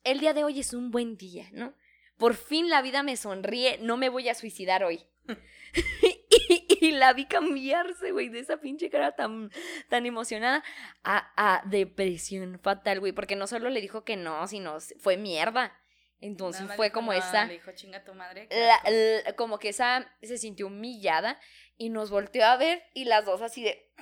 El día de hoy es un buen día, ¿no? Por fin la vida me sonríe, no me voy a suicidar hoy. (laughs) y, la vi cambiarse, güey, de esa pinche cara tan, tan emocionada a, a depresión fatal, güey, porque no solo le dijo que no, sino fue mierda. Entonces fue como esa. Le dijo, chinga tu madre. como que esa se sintió humillada y nos volteó a ver y las dos así de.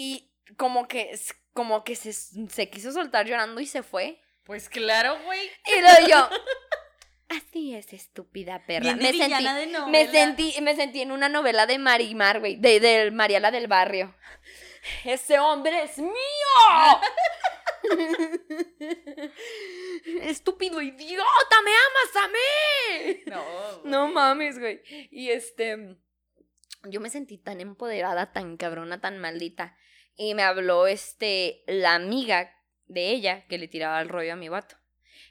Y como que, como que se, se quiso soltar llorando y se fue. Pues claro, güey. Y lo yo. (laughs) Así es, estúpida perra. me sentí, me sentí, me sentí en una novela de Marimar, güey, de, de Mariala del Barrio. Ese hombre es mío. (laughs) Estúpido idiota, me amas a mí. No. No mames, güey. Y este yo me sentí tan empoderada, tan cabrona, tan maldita. Y me habló este, la amiga de ella que le tiraba el rollo a mi vato.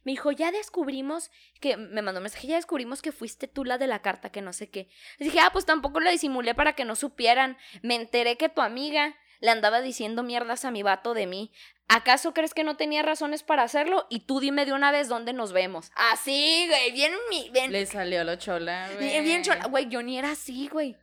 Me dijo, ya descubrimos que, me mandó un mensaje, ya descubrimos que fuiste tú la de la carta, que no sé qué. Le dije, ah, pues tampoco la disimulé para que no supieran. Me enteré que tu amiga le andaba diciendo mierdas a mi vato de mí. ¿Acaso crees que no tenía razones para hacerlo? Y tú dime de una vez dónde nos vemos. Así, güey, bien, bien. Le salió lo chola, güey. Bien, bien chola. Güey, yo ni era así, güey.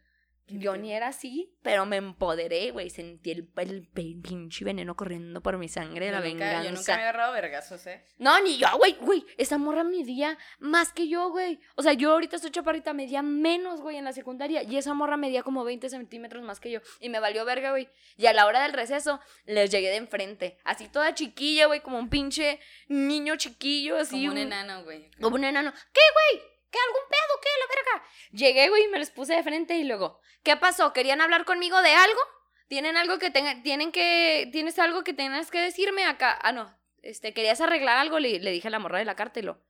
Yo ni era así, pero me empoderé, güey. Sentí el, el, pinche veneno corriendo por mi sangre de la venganza. Yo nunca me he agarrado vergazos, ¿eh? No, ni yo, güey, güey. Esa morra medía más que yo, güey. O sea, yo ahorita estoy chaparrita, medía menos, güey, en la secundaria. Y esa morra medía como 20 centímetros más que yo. Y me valió verga, güey. Y a la hora del receso, les llegué de enfrente. Así toda chiquilla, güey, como un pinche niño chiquillo, así. Como un enano, güey. Como un enano. ¿Qué, güey? ¿Qué? ¿Algún pedo? ¿Qué? La verga. Llegué, güey, y me les puse de frente y luego, ¿qué pasó? ¿Querían hablar conmigo de algo? ¿Tienen algo que tienen que, tienes algo que tengas que decirme acá? Ah, no, este, ¿querías arreglar algo? Le, le dije a la morra de la carta y lo,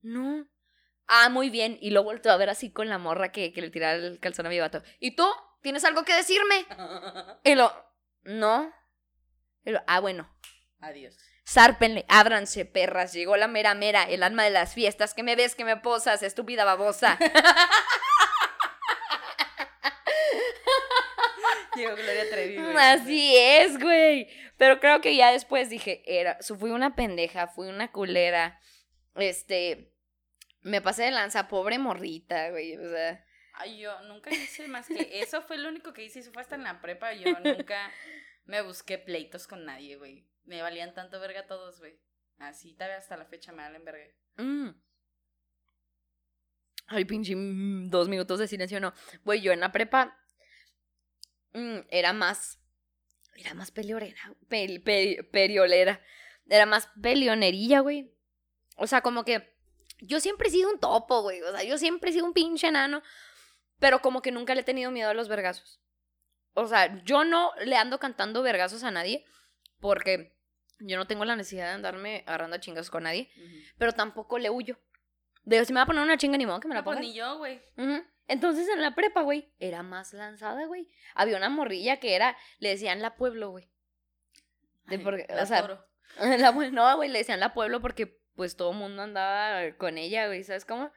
no. Ah, muy bien. Y lo vuelto a ver así con la morra que, que le tiraba el calzón a mi vato. ¿Y tú? ¿Tienes algo que decirme? (laughs) y lo, no. Y lo, ah, bueno. Adiós. Zárpenle, ábranse, perras. Llegó la mera mera, el alma de las fiestas. Que me ves, que me posas, estúpida babosa. (laughs) Llegó Gloria Trevi, güey. Así es, güey. Pero creo que ya después dije, era, fui una pendeja, fui una culera. Este, me pasé de lanza, pobre morrita, güey. O sea. Ay, yo nunca hice más que eso fue lo único que hice, eso fue hasta en la prepa, yo nunca me busqué pleitos con nadie, güey. Me valían tanto verga todos, güey. Así todavía hasta la fecha me valen verga. Mm. Ay, pinche mm, dos minutos de silencio, no. Güey, yo en la prepa mm, era más. Era más peleolera. Pel- pe- periolera. Era más peleonerilla, güey. O sea, como que. Yo siempre he sido un topo, güey. O sea, yo siempre he sido un pinche enano. Pero como que nunca le he tenido miedo a los vergazos. O sea, yo no le ando cantando vergazos a nadie. Porque yo no tengo la necesidad de andarme agarrando a chingas con nadie pero tampoco le huyo. Digo, si me va a poner una chinga, ni modo que me la No, pues ponga. ni yo, güey. Entonces en la prepa, güey, era más lanzada, güey. Había una morrilla que era, le decían la pueblo, güey. De Ay, porque- la o sea, toro. (laughs) La no, güey, le decían la pueblo porque pues todo el mundo andaba con ella, güey, ¿sabes cómo?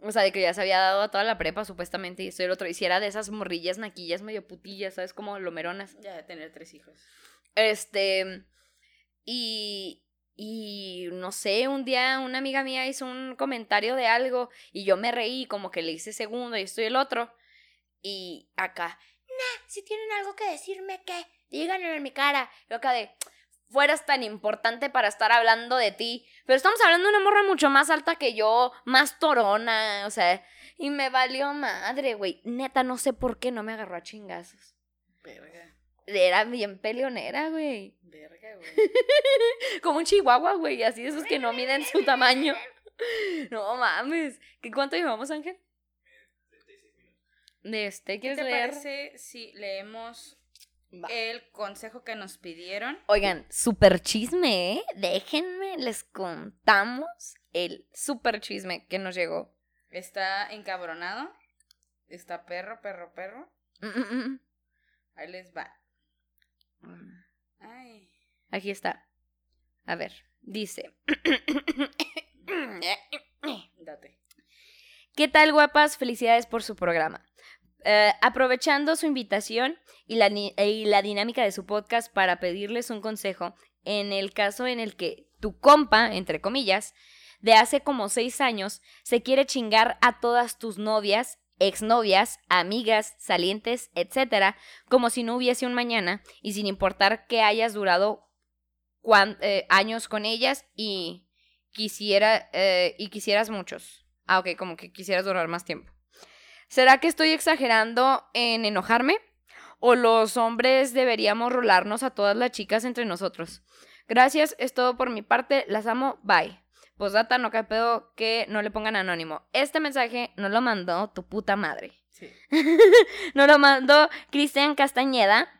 O sea, de que ya se había dado a toda la prepa, supuestamente, y esto y el otro. Y si era de esas morrillas naquillas medio putillas, ¿sabes? Como lomeronas. Ya de tener tres hijos. Este. Y. Y no sé, un día una amiga mía hizo un comentario de algo y yo me reí, como que le hice segundo y esto y el otro. Y acá, nah, si tienen algo que decirme, ¿qué? Díganlo en mi cara. Yo acá de, fueras tan importante para estar hablando de ti. Pero estamos hablando de una morra mucho más alta que yo, más torona, o sea, y me valió madre, güey. Neta, no sé por qué no me agarró a chingazos. Verga. Era bien peleonera, güey. Verga, güey. (laughs) Como un chihuahua, güey, así de esos que no miden su tamaño. (laughs) No mames. ¿Qué cuánto llevamos, Ángel? De este, ¿Qué ¿quieres te leer? parece si leemos Va. el consejo que nos pidieron? Oigan, super chisme, ¿eh? Déjenme, les contamos el super chisme que nos llegó. Está encabronado. Está perro, perro, perro. Mm, mm, Ahí les va. Aquí está. A ver, dice. Date. ¿Qué tal, guapas? Felicidades por su programa. Eh, aprovechando su invitación y la, y la dinámica de su podcast para pedirles un consejo, en el caso en el que tu compa, entre comillas, de hace como seis años, se quiere chingar a todas tus novias, exnovias, amigas, salientes, etcétera, como si no hubiese un mañana y sin importar que hayas durado eh, años con ellas y quisiera eh, y quisieras muchos. Ah, ok, como que quisieras durar más tiempo. ¿Será que estoy exagerando en enojarme? ¿O los hombres deberíamos rolarnos a todas las chicas entre nosotros? Gracias, es todo por mi parte, las amo, bye. Posdata, no cae pedo que no le pongan anónimo. Este mensaje no lo mandó tu puta madre. Sí. (laughs) Nos lo mandó Cristian Castañeda.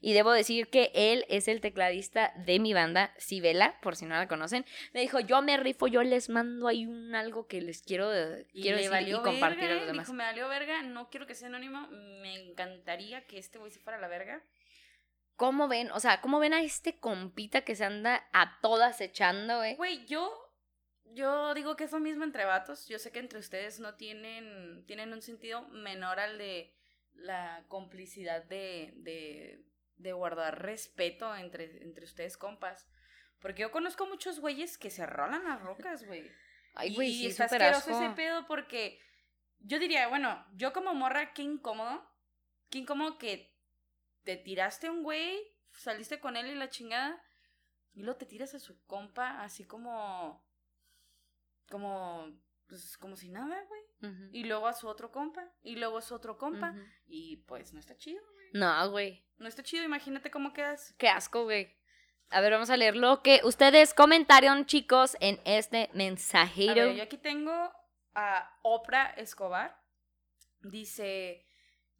Y debo decir que él es el tecladista de mi banda, Sibela, por si no la conocen. Me dijo, yo me rifo, yo les mando ahí un algo que les quiero, eh, Y quiero decir valió y compartir verga, a los demás. Dijo, me valió verga, no quiero que sea anónimo. Me encantaría que este güey se fuera a la verga. ¿Cómo ven? O sea, ¿cómo ven a este compita que se anda a todas echando, eh? Güey, yo, yo digo que es lo mismo entre vatos. Yo sé que entre ustedes no tienen, tienen un sentido menor al de la complicidad de, de, de guardar respeto entre, entre ustedes compas. Porque yo conozco muchos güeyes que se rolan las rocas, güey. (laughs) Ay, Y- está asqueroso asco. ese pedo porque yo diría, bueno, yo como morra, qué incómodo. Qué incómodo que te tiraste a un güey, saliste con él y la chingada, y luego te tiras a su compa así como. Como. pues como si nada, güey. Y luego a su otro compa, y luego a su otro compa, y pues no está chido. No, güey. No está chido, imagínate cómo quedas. Qué asco, güey. A ver, vamos a leer lo que ustedes comentaron, chicos, en este A mensajero. ver, yo aquí tengo a Oprah Escobar. Dice,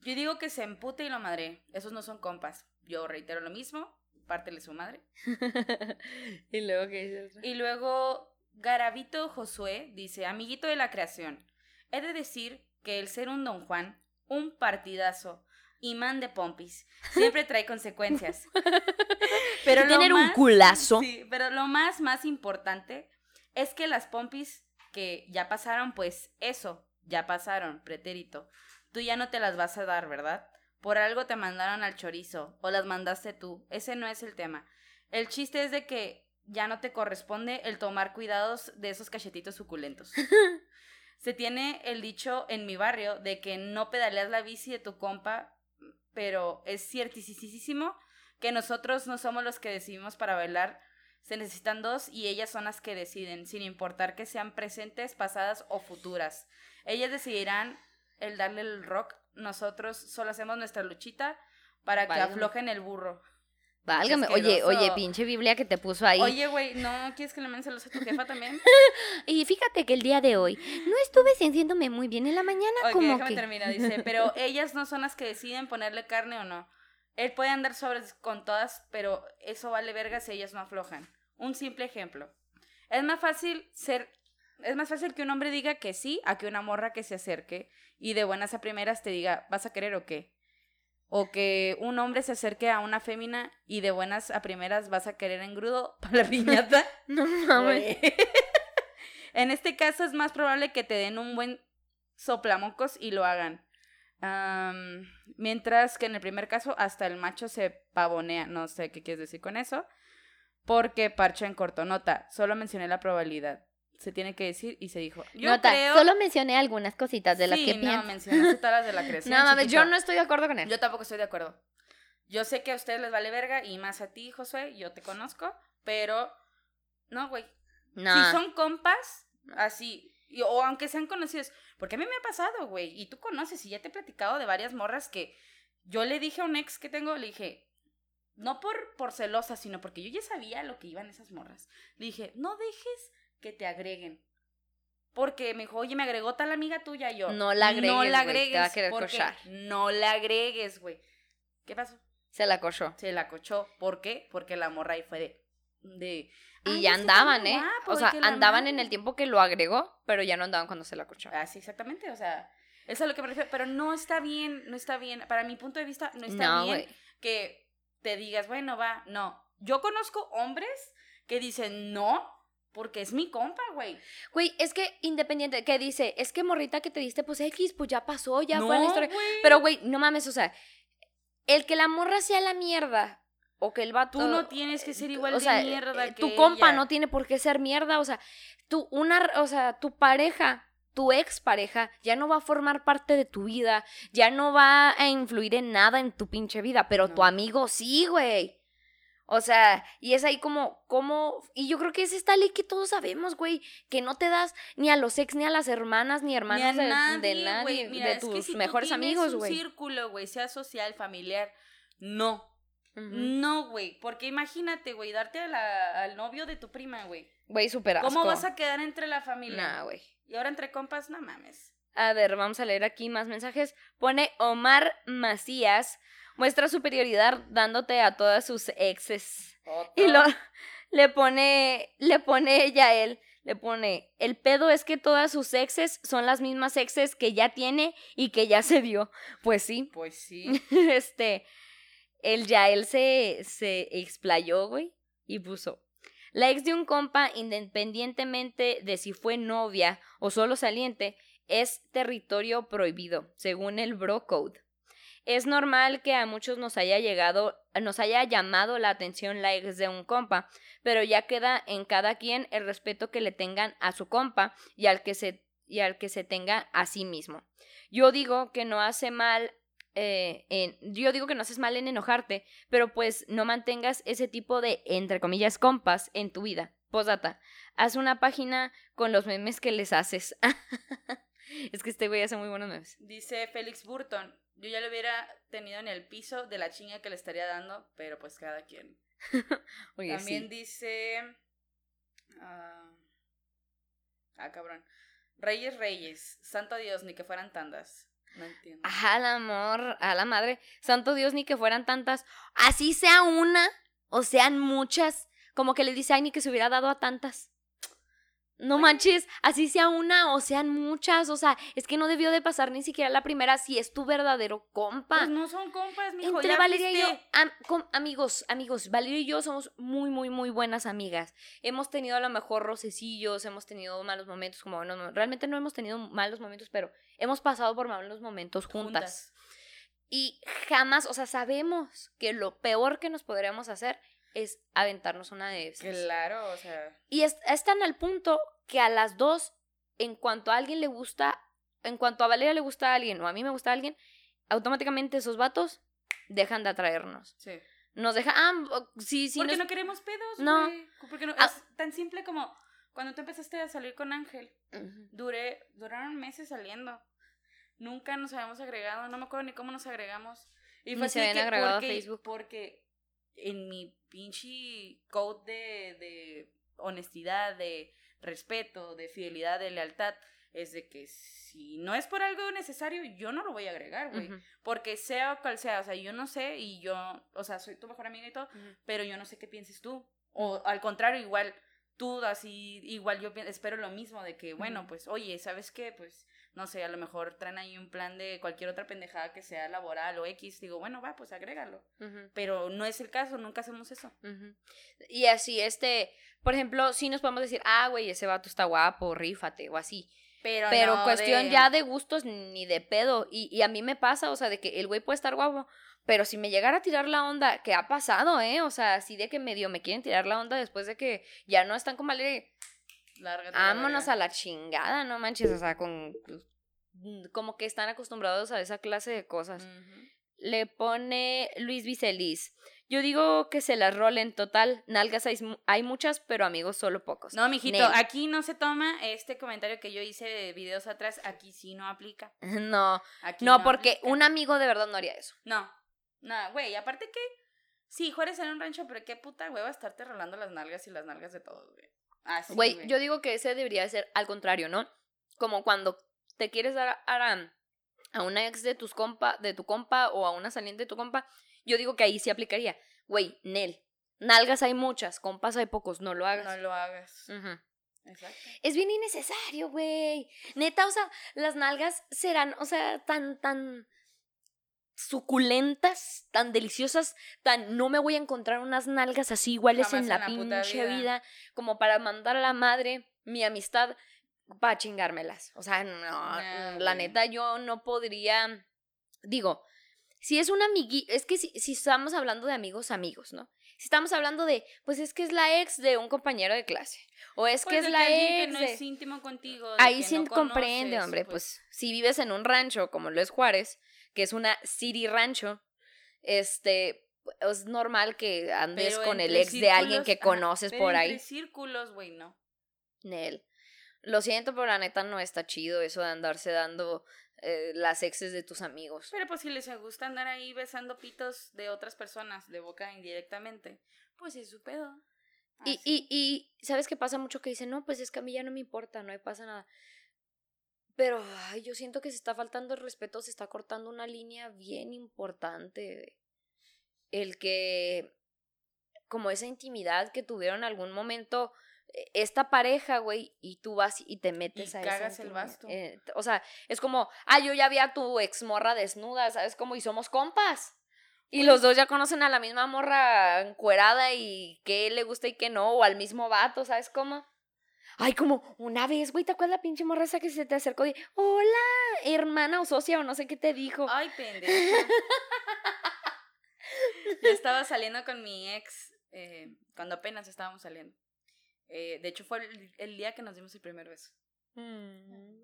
yo digo que se empute y lo madre. Esos no son compas. Yo reitero lo mismo, pártele su madre. (laughs) y luego, ¿qué dices? Y luego Garavito Josué dice, amiguito de la creación, he de decir que el ser un don Juan, un partidazo, imán de pompis, siempre trae consecuencias. (laughs) Pero lo Tener un más- culazo. Sí, pero lo más, más importante es que las pompis que ya pasaron, pues eso, ya pasaron, pretérito. Tú ya no te las vas a dar, ¿verdad? Por algo te mandaron al chorizo, o las mandaste tú. Ese no es el tema. El chiste es de que ya no te corresponde el tomar cuidados de esos cachetitos suculentos. (laughs) Se tiene el dicho en mi barrio de que no pedaleas la bici de tu compa, pero es ciertísimo que nosotros no somos los que decidimos para bailar, se necesitan dos y ellas son las que deciden, sin importar que sean presentes, pasadas o futuras. Ellas decidirán el darle el rock, nosotros solo hacemos nuestra luchita para que aflojen el burro. Válgame. Oye, oye, pinche Biblia que te puso ahí. Oye, güey, ¿no quieres que le saludos a tu jefa también? (laughs) Y fíjate que el día de hoy no estuve sintiéndome muy bien en la mañana, como déjame que. terminar, dice, (laughs) pero ellas no son las que deciden ponerle carne o no. Él puede andar sobres con todas, pero eso vale verga si ellas no aflojan. Un simple ejemplo. Es más fácil ser es más fácil que un hombre diga que sí a que una morra que se acerque y de buenas a primeras te diga, ¿vas a querer o qué? O que un hombre se acerque a una fémina y de buenas a primeras vas a querer engrudo (laughs) para la piñata. (laughs) No mames. (laughs) En este caso es más probable que te den un buen soplamocos y lo hagan. Mientras que en el primer caso hasta el macho se pavonea. No sé qué quieres decir con eso. Porque parcha en corto. Nota, solo mencioné la probabilidad. Se tiene que decir y se dijo. Yo Nota, creo... solo mencioné algunas cositas de las Sí, que no, pienso. mencionaste (laughs) todas las de la creación. No mames, yo no estoy de acuerdo con él. Yo tampoco estoy de acuerdo. Yo sé que a ustedes les vale verga y más a ti, Josué, yo te conozco, pero no, güey. no. Si son compas, así, y- o aunque sean conocidos, porque a mí me ha pasado, güey, y tú conoces, y ya te he platicado de varias morras que yo le dije a un ex que tengo, le dije, no por, por celosa, sino porque yo ya sabía lo que iban esas morras. Le dije, no dejes que te agreguen. Porque me dijo, oye, me agregó tal amiga tuya, y yo. No la agregues, No la güey, te va a agregues. querer porque cochar". No la agregues, güey. ¿Qué pasó? Se la cochó. Se la cochó. ¿Por qué? Porque la morra ahí fue de. de Y "Ay, ya andaban, ¿eh? guapo, O sea, andaban en madre". el tiempo que lo agregó, pero ya no andaban cuando se la cochó. Ah, sí, exactamente. O sea, eso es a lo que me refiero. Pero no está bien, no está bien. Para mi punto de vista, no está no, bien que te digas, bueno, va. No. Yo conozco hombres que dicen no, porque es mi compa, güey. Güey, es que independiente, que dice, es que morrita que te diste, pues X, pues ya pasó, ya no, fue la historia. güey. Pero, güey, no mames, o sea, el que la morra sea la mierda o que el vato. Tú no tienes que ser igual o de sea, mierda eh, que Tu compa ella. no tiene por qué ser mierda, o sea, tú, una, o sea, tu pareja. Tu ex pareja ya no va a formar parte de tu vida, ya no va a influir en nada en tu pinche vida, pero tu amigo sí, güey. O sea, y es ahí como, como, y yo creo que es esta ley que todos sabemos, güey, que no te das ni a los ex, ni a las hermanas, ni Ni a hermanos de, de nadie, nadie. Mira, de que tus si mejores amigos, un güey. círculo, güey, sea social, familiar, no. No, güey, porque imagínate, güey, darte a la- al novio de tu prima, güey. Güey, súper. ¿Cómo vas a quedar entre la familia? Nah, güey. Y ahora entre compas, no mames. A ver, vamos a leer aquí más mensajes. Pone Omar Macías, muestra superioridad dándote a todas sus exes. Y lo le pone, le pone ella a él, le pone, el pedo es que todas sus exes son las mismas exes que ya tiene y que ya se dio. Pues sí, Pues sí. (laughs) este, el ya él se, se explayó, güey, y puso. La ex de un compa, independientemente de si fue novia o solo saliente, es territorio prohibido, según el Bro Code. Es normal que a muchos nos haya llegado, nos haya llamado la atención la ex de un compa, pero ya queda en cada quien el respeto que le tengan a su compa y al que se, y al que se tenga a sí mismo. Yo digo que no hace mal eh, en, yo digo que no haces mal en enojarte, pero pues no mantengas ese tipo de, entre comillas, compas en tu vida. Posdata, haz una página con los memes que les haces. (laughs) es que este güey hace muy buenos memes. Dice Félix Burton, yo ya lo hubiera tenido en el piso de la chinga que le estaría dando, pero pues cada quien. (laughs) Oye, También sí. dice... ah, ah, cabrón. Reyes Reyes, santo Dios, ni que fueran tandas. No entiendo. Ajá, al amor, a la madre. Santo Dios, ni que fueran tantas. Así sea una o sean muchas. Como que le dice, ay, ni que se hubiera dado a tantas. No manches, así sea una o sean muchas. O sea, es que no debió de pasar ni siquiera la primera si es tu verdadero compa. Pues no son compas, mijo. Entre ya Valeria y yo, am- com- amigos, amigos, Valeria y yo somos muy, muy, muy buenas amigas. Hemos tenido a lo mejor rocecillos, hemos tenido malos momentos, como buenos mo- realmente no hemos tenido malos momentos, pero hemos pasado por malos momentos juntas. Y jamás, o sea, sabemos que lo peor que nos podríamos hacer es aventarnos una de esas. Claro, o sea. Y es, es tan al punto que a las dos, en cuanto a alguien le gusta, en cuanto a Valeria le gusta a alguien o a mí me gusta a alguien, automáticamente esos vatos dejan de atraernos. Sí. nos deja, ah, sí, sí. porque nos- no queremos pedos, No. Porque no, Ah. es tan simple como cuando tú empezaste a salir con Ángel. Duré, duraron meses saliendo. Nunca nos habíamos agregado, no me acuerdo ni cómo nos agregamos. Y Ni fue se habían agregado a porque, Facebook. Porque en mi pinche code de, de honestidad, de respeto, de fidelidad, de lealtad, es de que si no es por algo necesario, yo no lo voy a agregar, güey. Porque sea cual sea, o sea, yo no sé y yo, o sea, soy tu mejor amiga y todo, pero yo no sé qué pienses tú. O al contrario, igual tú así, igual yo espero lo mismo de que, bueno, pues, oye, ¿sabes qué? Pues, no sé, a lo mejor traen ahí un plan de cualquier otra pendejada que sea laboral o X. Digo, bueno, va, pues agrégalo. Pero no es el caso, nunca hacemos eso. Y así, este, por ejemplo, sí nos podemos decir, ah, güey, ese vato está guapo, rífate, o así. Pero, Pero no cuestión de- ya de gustos ni de pedo. Y, y a mí me pasa, o sea, de que el güey puede estar guapo, pero si me llegara a tirar la onda, que ha pasado, ¿eh? O sea, así de que medio me quieren tirar la onda después de que ya no están como alegre. Lárgate la Vámonos a la chingada, no manches, o sea, con. mm, Como que están acostumbrados a esa clase de cosas. Le pone Luis Vicelis. Yo digo que se las rolen total. Nalgas hay, hay muchas, pero amigos solo pocos. No, mijito, Nel. aquí no se toma este comentario que yo hice de videos atrás. Aquí sí no aplica. (laughs) No, Aquí no, porque aplica. un amigo de verdad no haría eso. No, no, güey, aparte que, sí, Juárez era un rancho, pero qué puta hueva estarte rolando las nalgas y las nalgas de todos, güey. Así, Güey, yo digo que ese debería ser al contrario, ¿no? Como cuando te quieres dar a, a una ex de tus compa, de tu compa o a una saliente de tu compa, yo digo que ahí sí aplicaría. Güey, Nel, nalgas hay muchas, compas hay pocos, no lo hagas. No lo hagas. Exacto. Es bien innecesario, güey. Neta, o sea, las nalgas serán, o sea, tan, tan suculentas, tan deliciosas, tan no me voy a encontrar unas nalgas así iguales en la, en la puta pinche vida. vida. como para mandar a la madre mi amistad para chingármelas. O sea, no, la neta yo no podría, digo, si es un amigui, es que si, si estamos hablando de amigos, amigos, ¿no? Si estamos hablando de, pues es que es la ex de un compañero de clase, o es Pues que es de la ex que no de... es íntimo contigo. Ahí sí no comprende, conoces, hombre, pues, si vives en un rancho como lo es Juárez, que es una city rancho, este, es normal que andes pero con el ex de alguien que conoces por ahí. Círculos, güey, no. Nel. Lo siento, pero la neta no está chido eso de andarse dando eh, las exes de tus amigos. Pero pues si les gusta andar ahí besando pitos de otras personas de boca indirectamente, pues es su pedo. Y, y, y, ¿sabes qué pasa mucho? Que dicen, no, pues es que a mí ya no me importa, no me pasa nada. Pero, ay, yo siento que se está faltando el respeto, se está cortando una línea bien importante. El que, como esa intimidad que tuvieron en algún momento, eh, esta pareja, güey, y tú vas y te metes Y a esa cagas el basto. Eh, o sea, es como, ah, yo ya vi a tu ex morra desnuda, ¿sabes? Como, y somos compas. Y los dos ya conocen a la misma morra encuerada y qué le gusta y qué no, o al mismo vato, ¿sabes cómo? Ay, como una vez, güey, ¿te acuerdas la pinche morra esa que se te acercó y, hola, hermana o socia o no sé qué te dijo? Ay, pendeja. (laughs) Yo estaba saliendo con mi ex eh, cuando apenas estábamos saliendo. Eh, de hecho, fue el, el día que nos dimos el primer beso. Mm.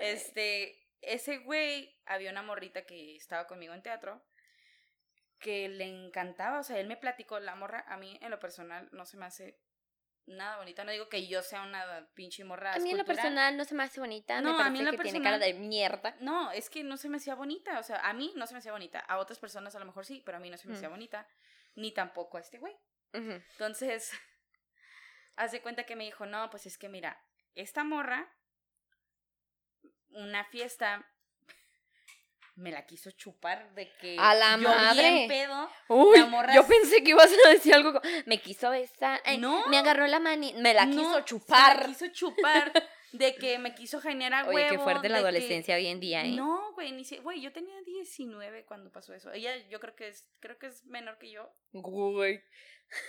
Este, ese güey, había una morrita que estaba conmigo en teatro que le encantaba, o sea, él me platicó, la morra, a mí en lo personal no se me hace nada bonita, no digo que yo sea una pinche morra a mí en lo personal no se me hace bonita, No, me a mí en lo que tiene cara de personal- mierda. No, es que no se me hacía bonita, o sea, a mí no se me hacía bonita, a otras personas a lo mejor sí, pero a mí no se me hacía Mm. bonita, ni tampoco a este güey. Ujú. Entonces, (laughs) hace cuenta que me dijo, no, pues es que mira, esta morra, una fiesta, me la quiso chupar de que ¡A la yo madre! bien pedo. Uy, La morra yo pensé que ibas a decir algo como, me quiso besar, ay, No. me agarró la mani, me la no, quiso se la chupar. quiso chupar, de que me quiso generar huevo. (laughs) Oye, qué fuerte la que- adolescencia hoy en día, ¿eh? No, güey, ni si, güey, yo tenía 19 cuando pasó eso. Ella, yo creo que es, creo que es menor que yo, Güey.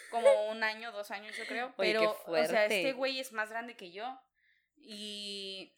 como un año, dos años, yo creo. (laughs) Oye, qué Pero, o sea, este güey es más grande que yo. Y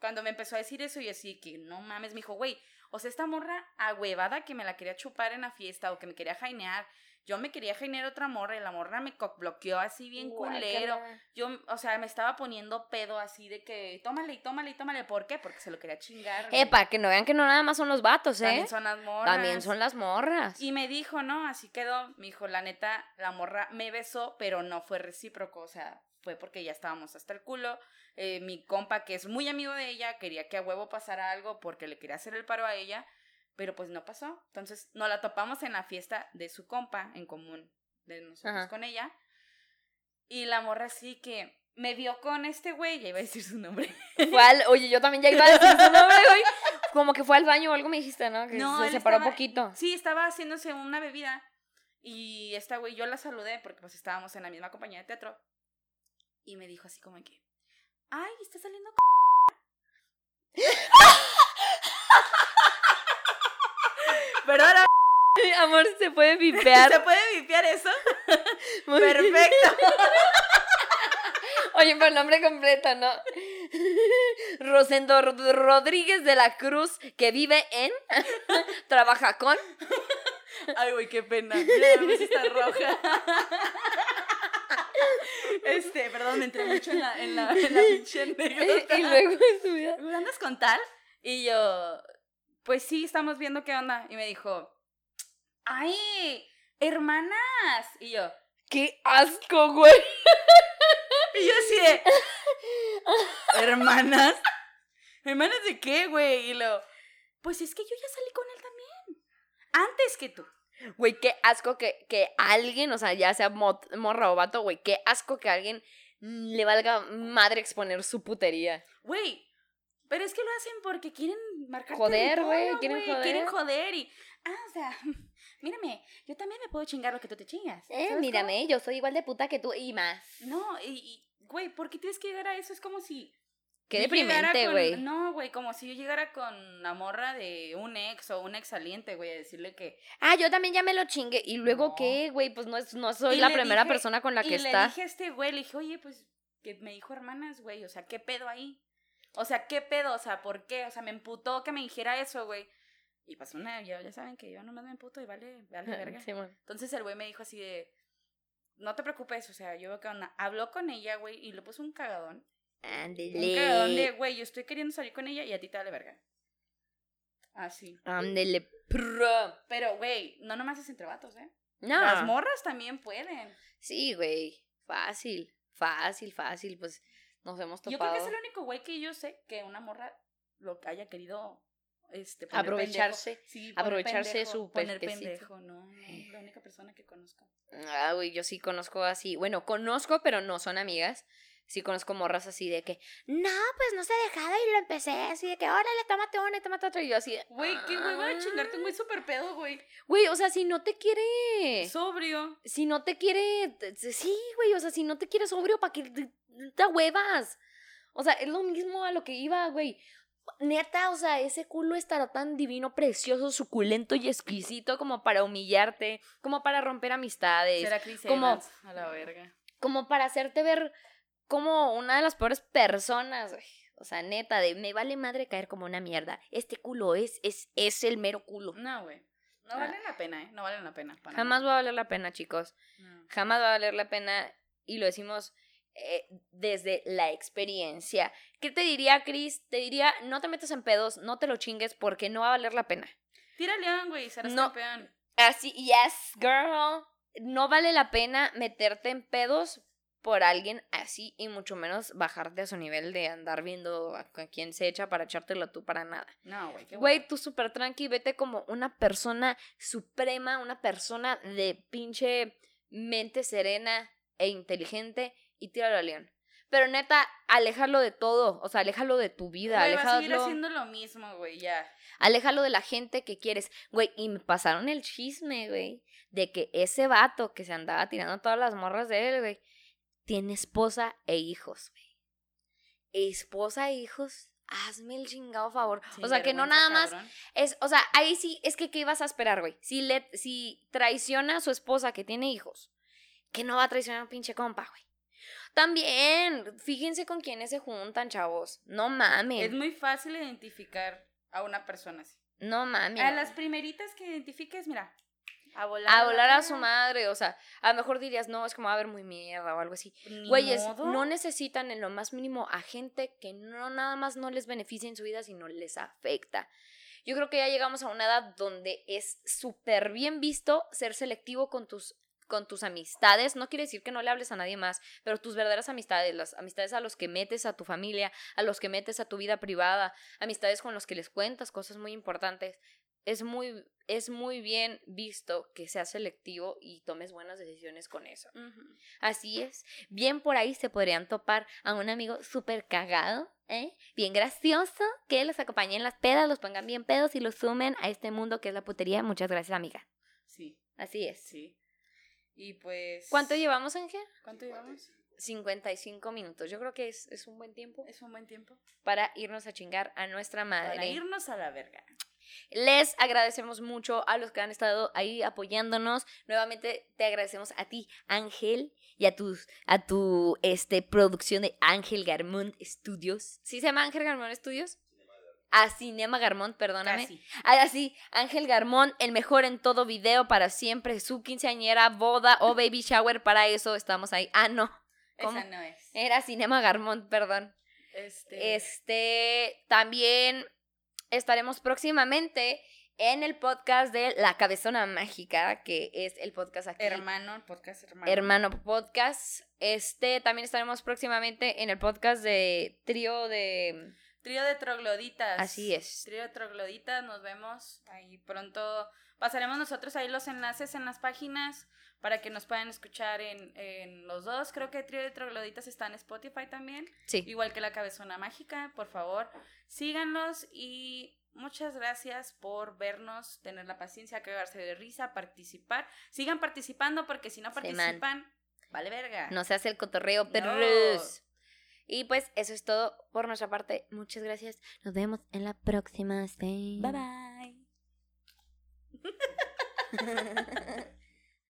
cuando me empezó a decir eso, yo así que no mames, me dijo, güey, o sea, esta morra ahuevada que me la quería chupar en la fiesta o que me quería jainear, yo me quería generar otra morra y la morra me bloqueó así bien culero. Yo, o sea, me estaba poniendo pedo así de que tómale y tómale y tómale. ¿Por qué? Porque se lo quería chingar. Eh, para que no vean que no nada más son los vatos, ¿eh? También son las morras. También son las morras. Y me dijo, ¿no? Así quedó. Me dijo, la neta, la morra me besó, pero no fue recíproco. O sea, fue porque ya estábamos hasta el culo. Eh, mi compa, que es muy amigo de ella, quería que a huevo pasara algo porque le quería hacer el paro a ella. Pero pues no pasó. Entonces nos la topamos en la fiesta de su compa en común, de nosotros Ajá. con ella. Y la morra sí que me vio con este güey, ya iba a decir su nombre. (laughs) Fue al- oye, yo también ya iba a decir su nombre, güey. (laughs) Como que fue al baño o algo me dijiste, ¿no? Que No, se separó estaba- poquito. Sí, estaba haciéndose una bebida. Y esta güey, yo la saludé porque pues estábamos en la misma compañía de teatro. Y me dijo así como que, ay, está saliendo (laughs) c-". Pero ahora (laughs) Amor, se puede vipear. se puede vipiar eso. (laughs) Muy- Perfecto. Oye, pero el nombre completo, ¿no? Rosendo Rod- Rodríguez de la Cruz, que vive en, trabaja con. Ay, güey, qué pena. Mira, puse esta roja. Este, perdón, me entré mucho en la, en la, en la (laughs) pinche anécdota. y luego estudia. ¿andas con tal? Y yo, pues sí, estamos viendo qué onda. Y me dijo, ¡ay! ¡Hermanas! Y yo, ¡Qué asco, güey! y yo así de, ¿hermanas? ¿Hermanas de qué, güey? Y lo, pues es que yo ya salí con él también. Antes que tú. Güey, qué asco que, que alguien, o sea, ya sea mo- morra o vato, güey, qué asco que alguien le valga madre exponer su putería. Güey, pero es que lo hacen porque quieren marcar Joder, güey, quieren güey, Quieren joder. joder y, ah, o sea, (laughs) mírame, yo también me puedo chingar lo que tú te chingas. Eh, ¿sabes mírame, yo soy igual de puta que tú y más. No, y, güey, ¿por qué tienes que llegar a eso? Es como si... Qué deprimente, güey. No, güey, como si yo llegara con la morra de un ex o un ex saliente, güey, a decirle que... Ah, yo también ya me lo chingué. ¿Y luego No. qué, güey? Pues no, es, no soy Y la le primera dije- persona con la y que le está. dije a este güey, le dije, oye, pues, que me dijo hermanas, güey, o sea, ¿qué pedo ahí? O sea, ¿qué pedo? O sea, ¿por qué? O sea, me emputó que me dijera eso, güey. Y pasó una, ya, ya saben que yo nomás me emputo y vale, vale verga. Sí. Entonces el güey me dijo así de, no te preocupes, o sea, yo veo que onda. Habló con ella, güey, y le puso un cagadón. Un cagadón de, Ándele. güey, yo estoy queriendo salir con ella y a ti te vale verga. Así. Ándele. Pero, güey, no nomás es entre vatos, ¿eh? No. Las morras también pueden. Sí, güey. Fácil. Fácil, fácil. Pues nos hemos Yo topado. creo que es el único güey que yo sé que una morra lo que haya querido este, poner Aprovecharse- pendejo. Sí, poner aprovecharse de su poner pendejo, no, no, la única persona que conozco. Ah, güey, yo sí conozco así. Bueno, conozco, pero no son amigas. Sí conozco morras así de que, no, pues no se ha dejado y lo empecé así de que, órale, tómate una y tómate otra. Y yo así, de, Güey, qué güey, va a "Ah". chingarte un güey súper pedo, güey. Güey, o sea, si no te quiere. Sobrio. Si no te quiere. Sí, güey, o sea, si no te quiere sobrio, ¿para qué te, te huevas? O sea, es lo mismo a lo que iba, güey. Neta, o sea, ese culo estará tan divino, precioso, suculento y exquisito como para humillarte, como para romper amistades, Será Chris como- Evans, a la verga. como para hacerte ver como una de las peores personas, güey. O sea, neta, de me vale madre caer como una mierda. Este culo es, es, es el mero culo. No, güey. No valen la pena, ¿eh? No valen la pena. para Ah. Jamás nada. va a valer la pena, chicos. No. Jamás va a valer la pena y lo decimos eh, desde la experiencia. ¿Qué te diría, Chris? Te diría, no te metas en pedos, no te lo chingues porque no va a valer la pena. Tira león, güey, serás No. campeón. Así, yes, girl. No vale la pena meterte en pedos por alguien así y mucho menos bajarte a su nivel de andar viendo a, a quién se echa para echártelo tú para nada. No, güey, Güey, tú súper tranqui, vete como una persona suprema, una persona de pinche mente serena e inteligente y tíralo al león. Pero neta, aléjalo de todo, o sea, aléjalo de tu vida, Güey, va a seguir aléjalo, haciendo lo mismo, güey, ya. aléjalo de la gente que quieres. Güey, y me pasaron el chisme, güey, de que ese vato que se andaba tirando todas las morras de él, güey, tiene esposa e hijos, güey. Esposa e hijos, hazme el chingado favor. o sea, que no nada más es, o sea, ahí sí, es que ¿qué ibas a esperar, güey? Si, le, si traiciona a su esposa que tiene hijos, que no va a traicionar a un pinche compa, güey. También, fíjense con quiénes se juntan, chavos. No mamen. Es muy fácil identificar a una persona así. No mamen. A las primeritas que identifiques, mira, A volar. a la volar a su madre. O sea, a lo mejor dirías, no, es como va a ver muy mierda o algo así. Güeyes, modo. no necesitan en lo más mínimo a gente que no nada más no les beneficia en su vida, sino les afecta. Yo creo que ya llegamos a una edad donde es súper bien visto ser selectivo con tus con tus amistades, no quiere decir que no le hables a nadie más, pero tus verdaderas amistades, las amistades a los que metes a tu familia, a los que metes a tu vida privada, amistades con los que les cuentas cosas muy importantes, es muy, es muy bien visto que seas selectivo y tomes buenas decisiones con eso. Así es. Bien por ahí se podrían topar a un amigo súper cagado, ¿eh? Bien gracioso, que los acompañe en las pedas, los pongan bien pedos y los sumen a este mundo que es la putería. Muchas gracias, amiga. Sí, Así es. sí. Y pues. ¿Cuánto llevamos, Ángel? ¿Cuánto llevamos? 55 minutos. Yo creo que es, es un buen tiempo Es un buen tiempo. para irnos a chingar a nuestra madre. Para irnos a la verga. Les agradecemos mucho a los que han estado ahí apoyándonos. Nuevamente te agradecemos a ti, Ángel, y a tus a tu este producción de Ángel Garmont Studios. ¿Sí se llama Ángel Garmont Studios? A Cinema Garmont, perdóname. Ahora sí, Ángel Garmont, el mejor en todo video para siempre, su quinceañera, boda o baby shower, para eso estamos ahí. Ah, no. ¿Cómo? Esa no es. Era Cinema Garmont, perdón. Este. Este, también estaremos próximamente en el podcast de La Cabezona Mágica, que es el podcast aquí. Hermano, podcast hermano. Hermano Podcast. Este, también estaremos próximamente en el podcast de Trío de... Trío de trogloditas. Así es. Trío de trogloditas, nos vemos ahí pronto. Pasaremos nosotros ahí los enlaces en las páginas para que nos puedan escuchar en, en los dos. Creo que Trío de trogloditas está en Spotify también. Sí. Igual que La Cabezona Mágica, por favor, síganlos y muchas gracias por vernos, tener la paciencia, cagarse de risa, participar. Sigan participando porque si no Sí, participan, vale verga. No se hace el cotorreo, No. perros. Y pues eso es todo por nuestra parte. Muchas gracias. Nos vemos en la próxima. Bye bye. bye. (laughs)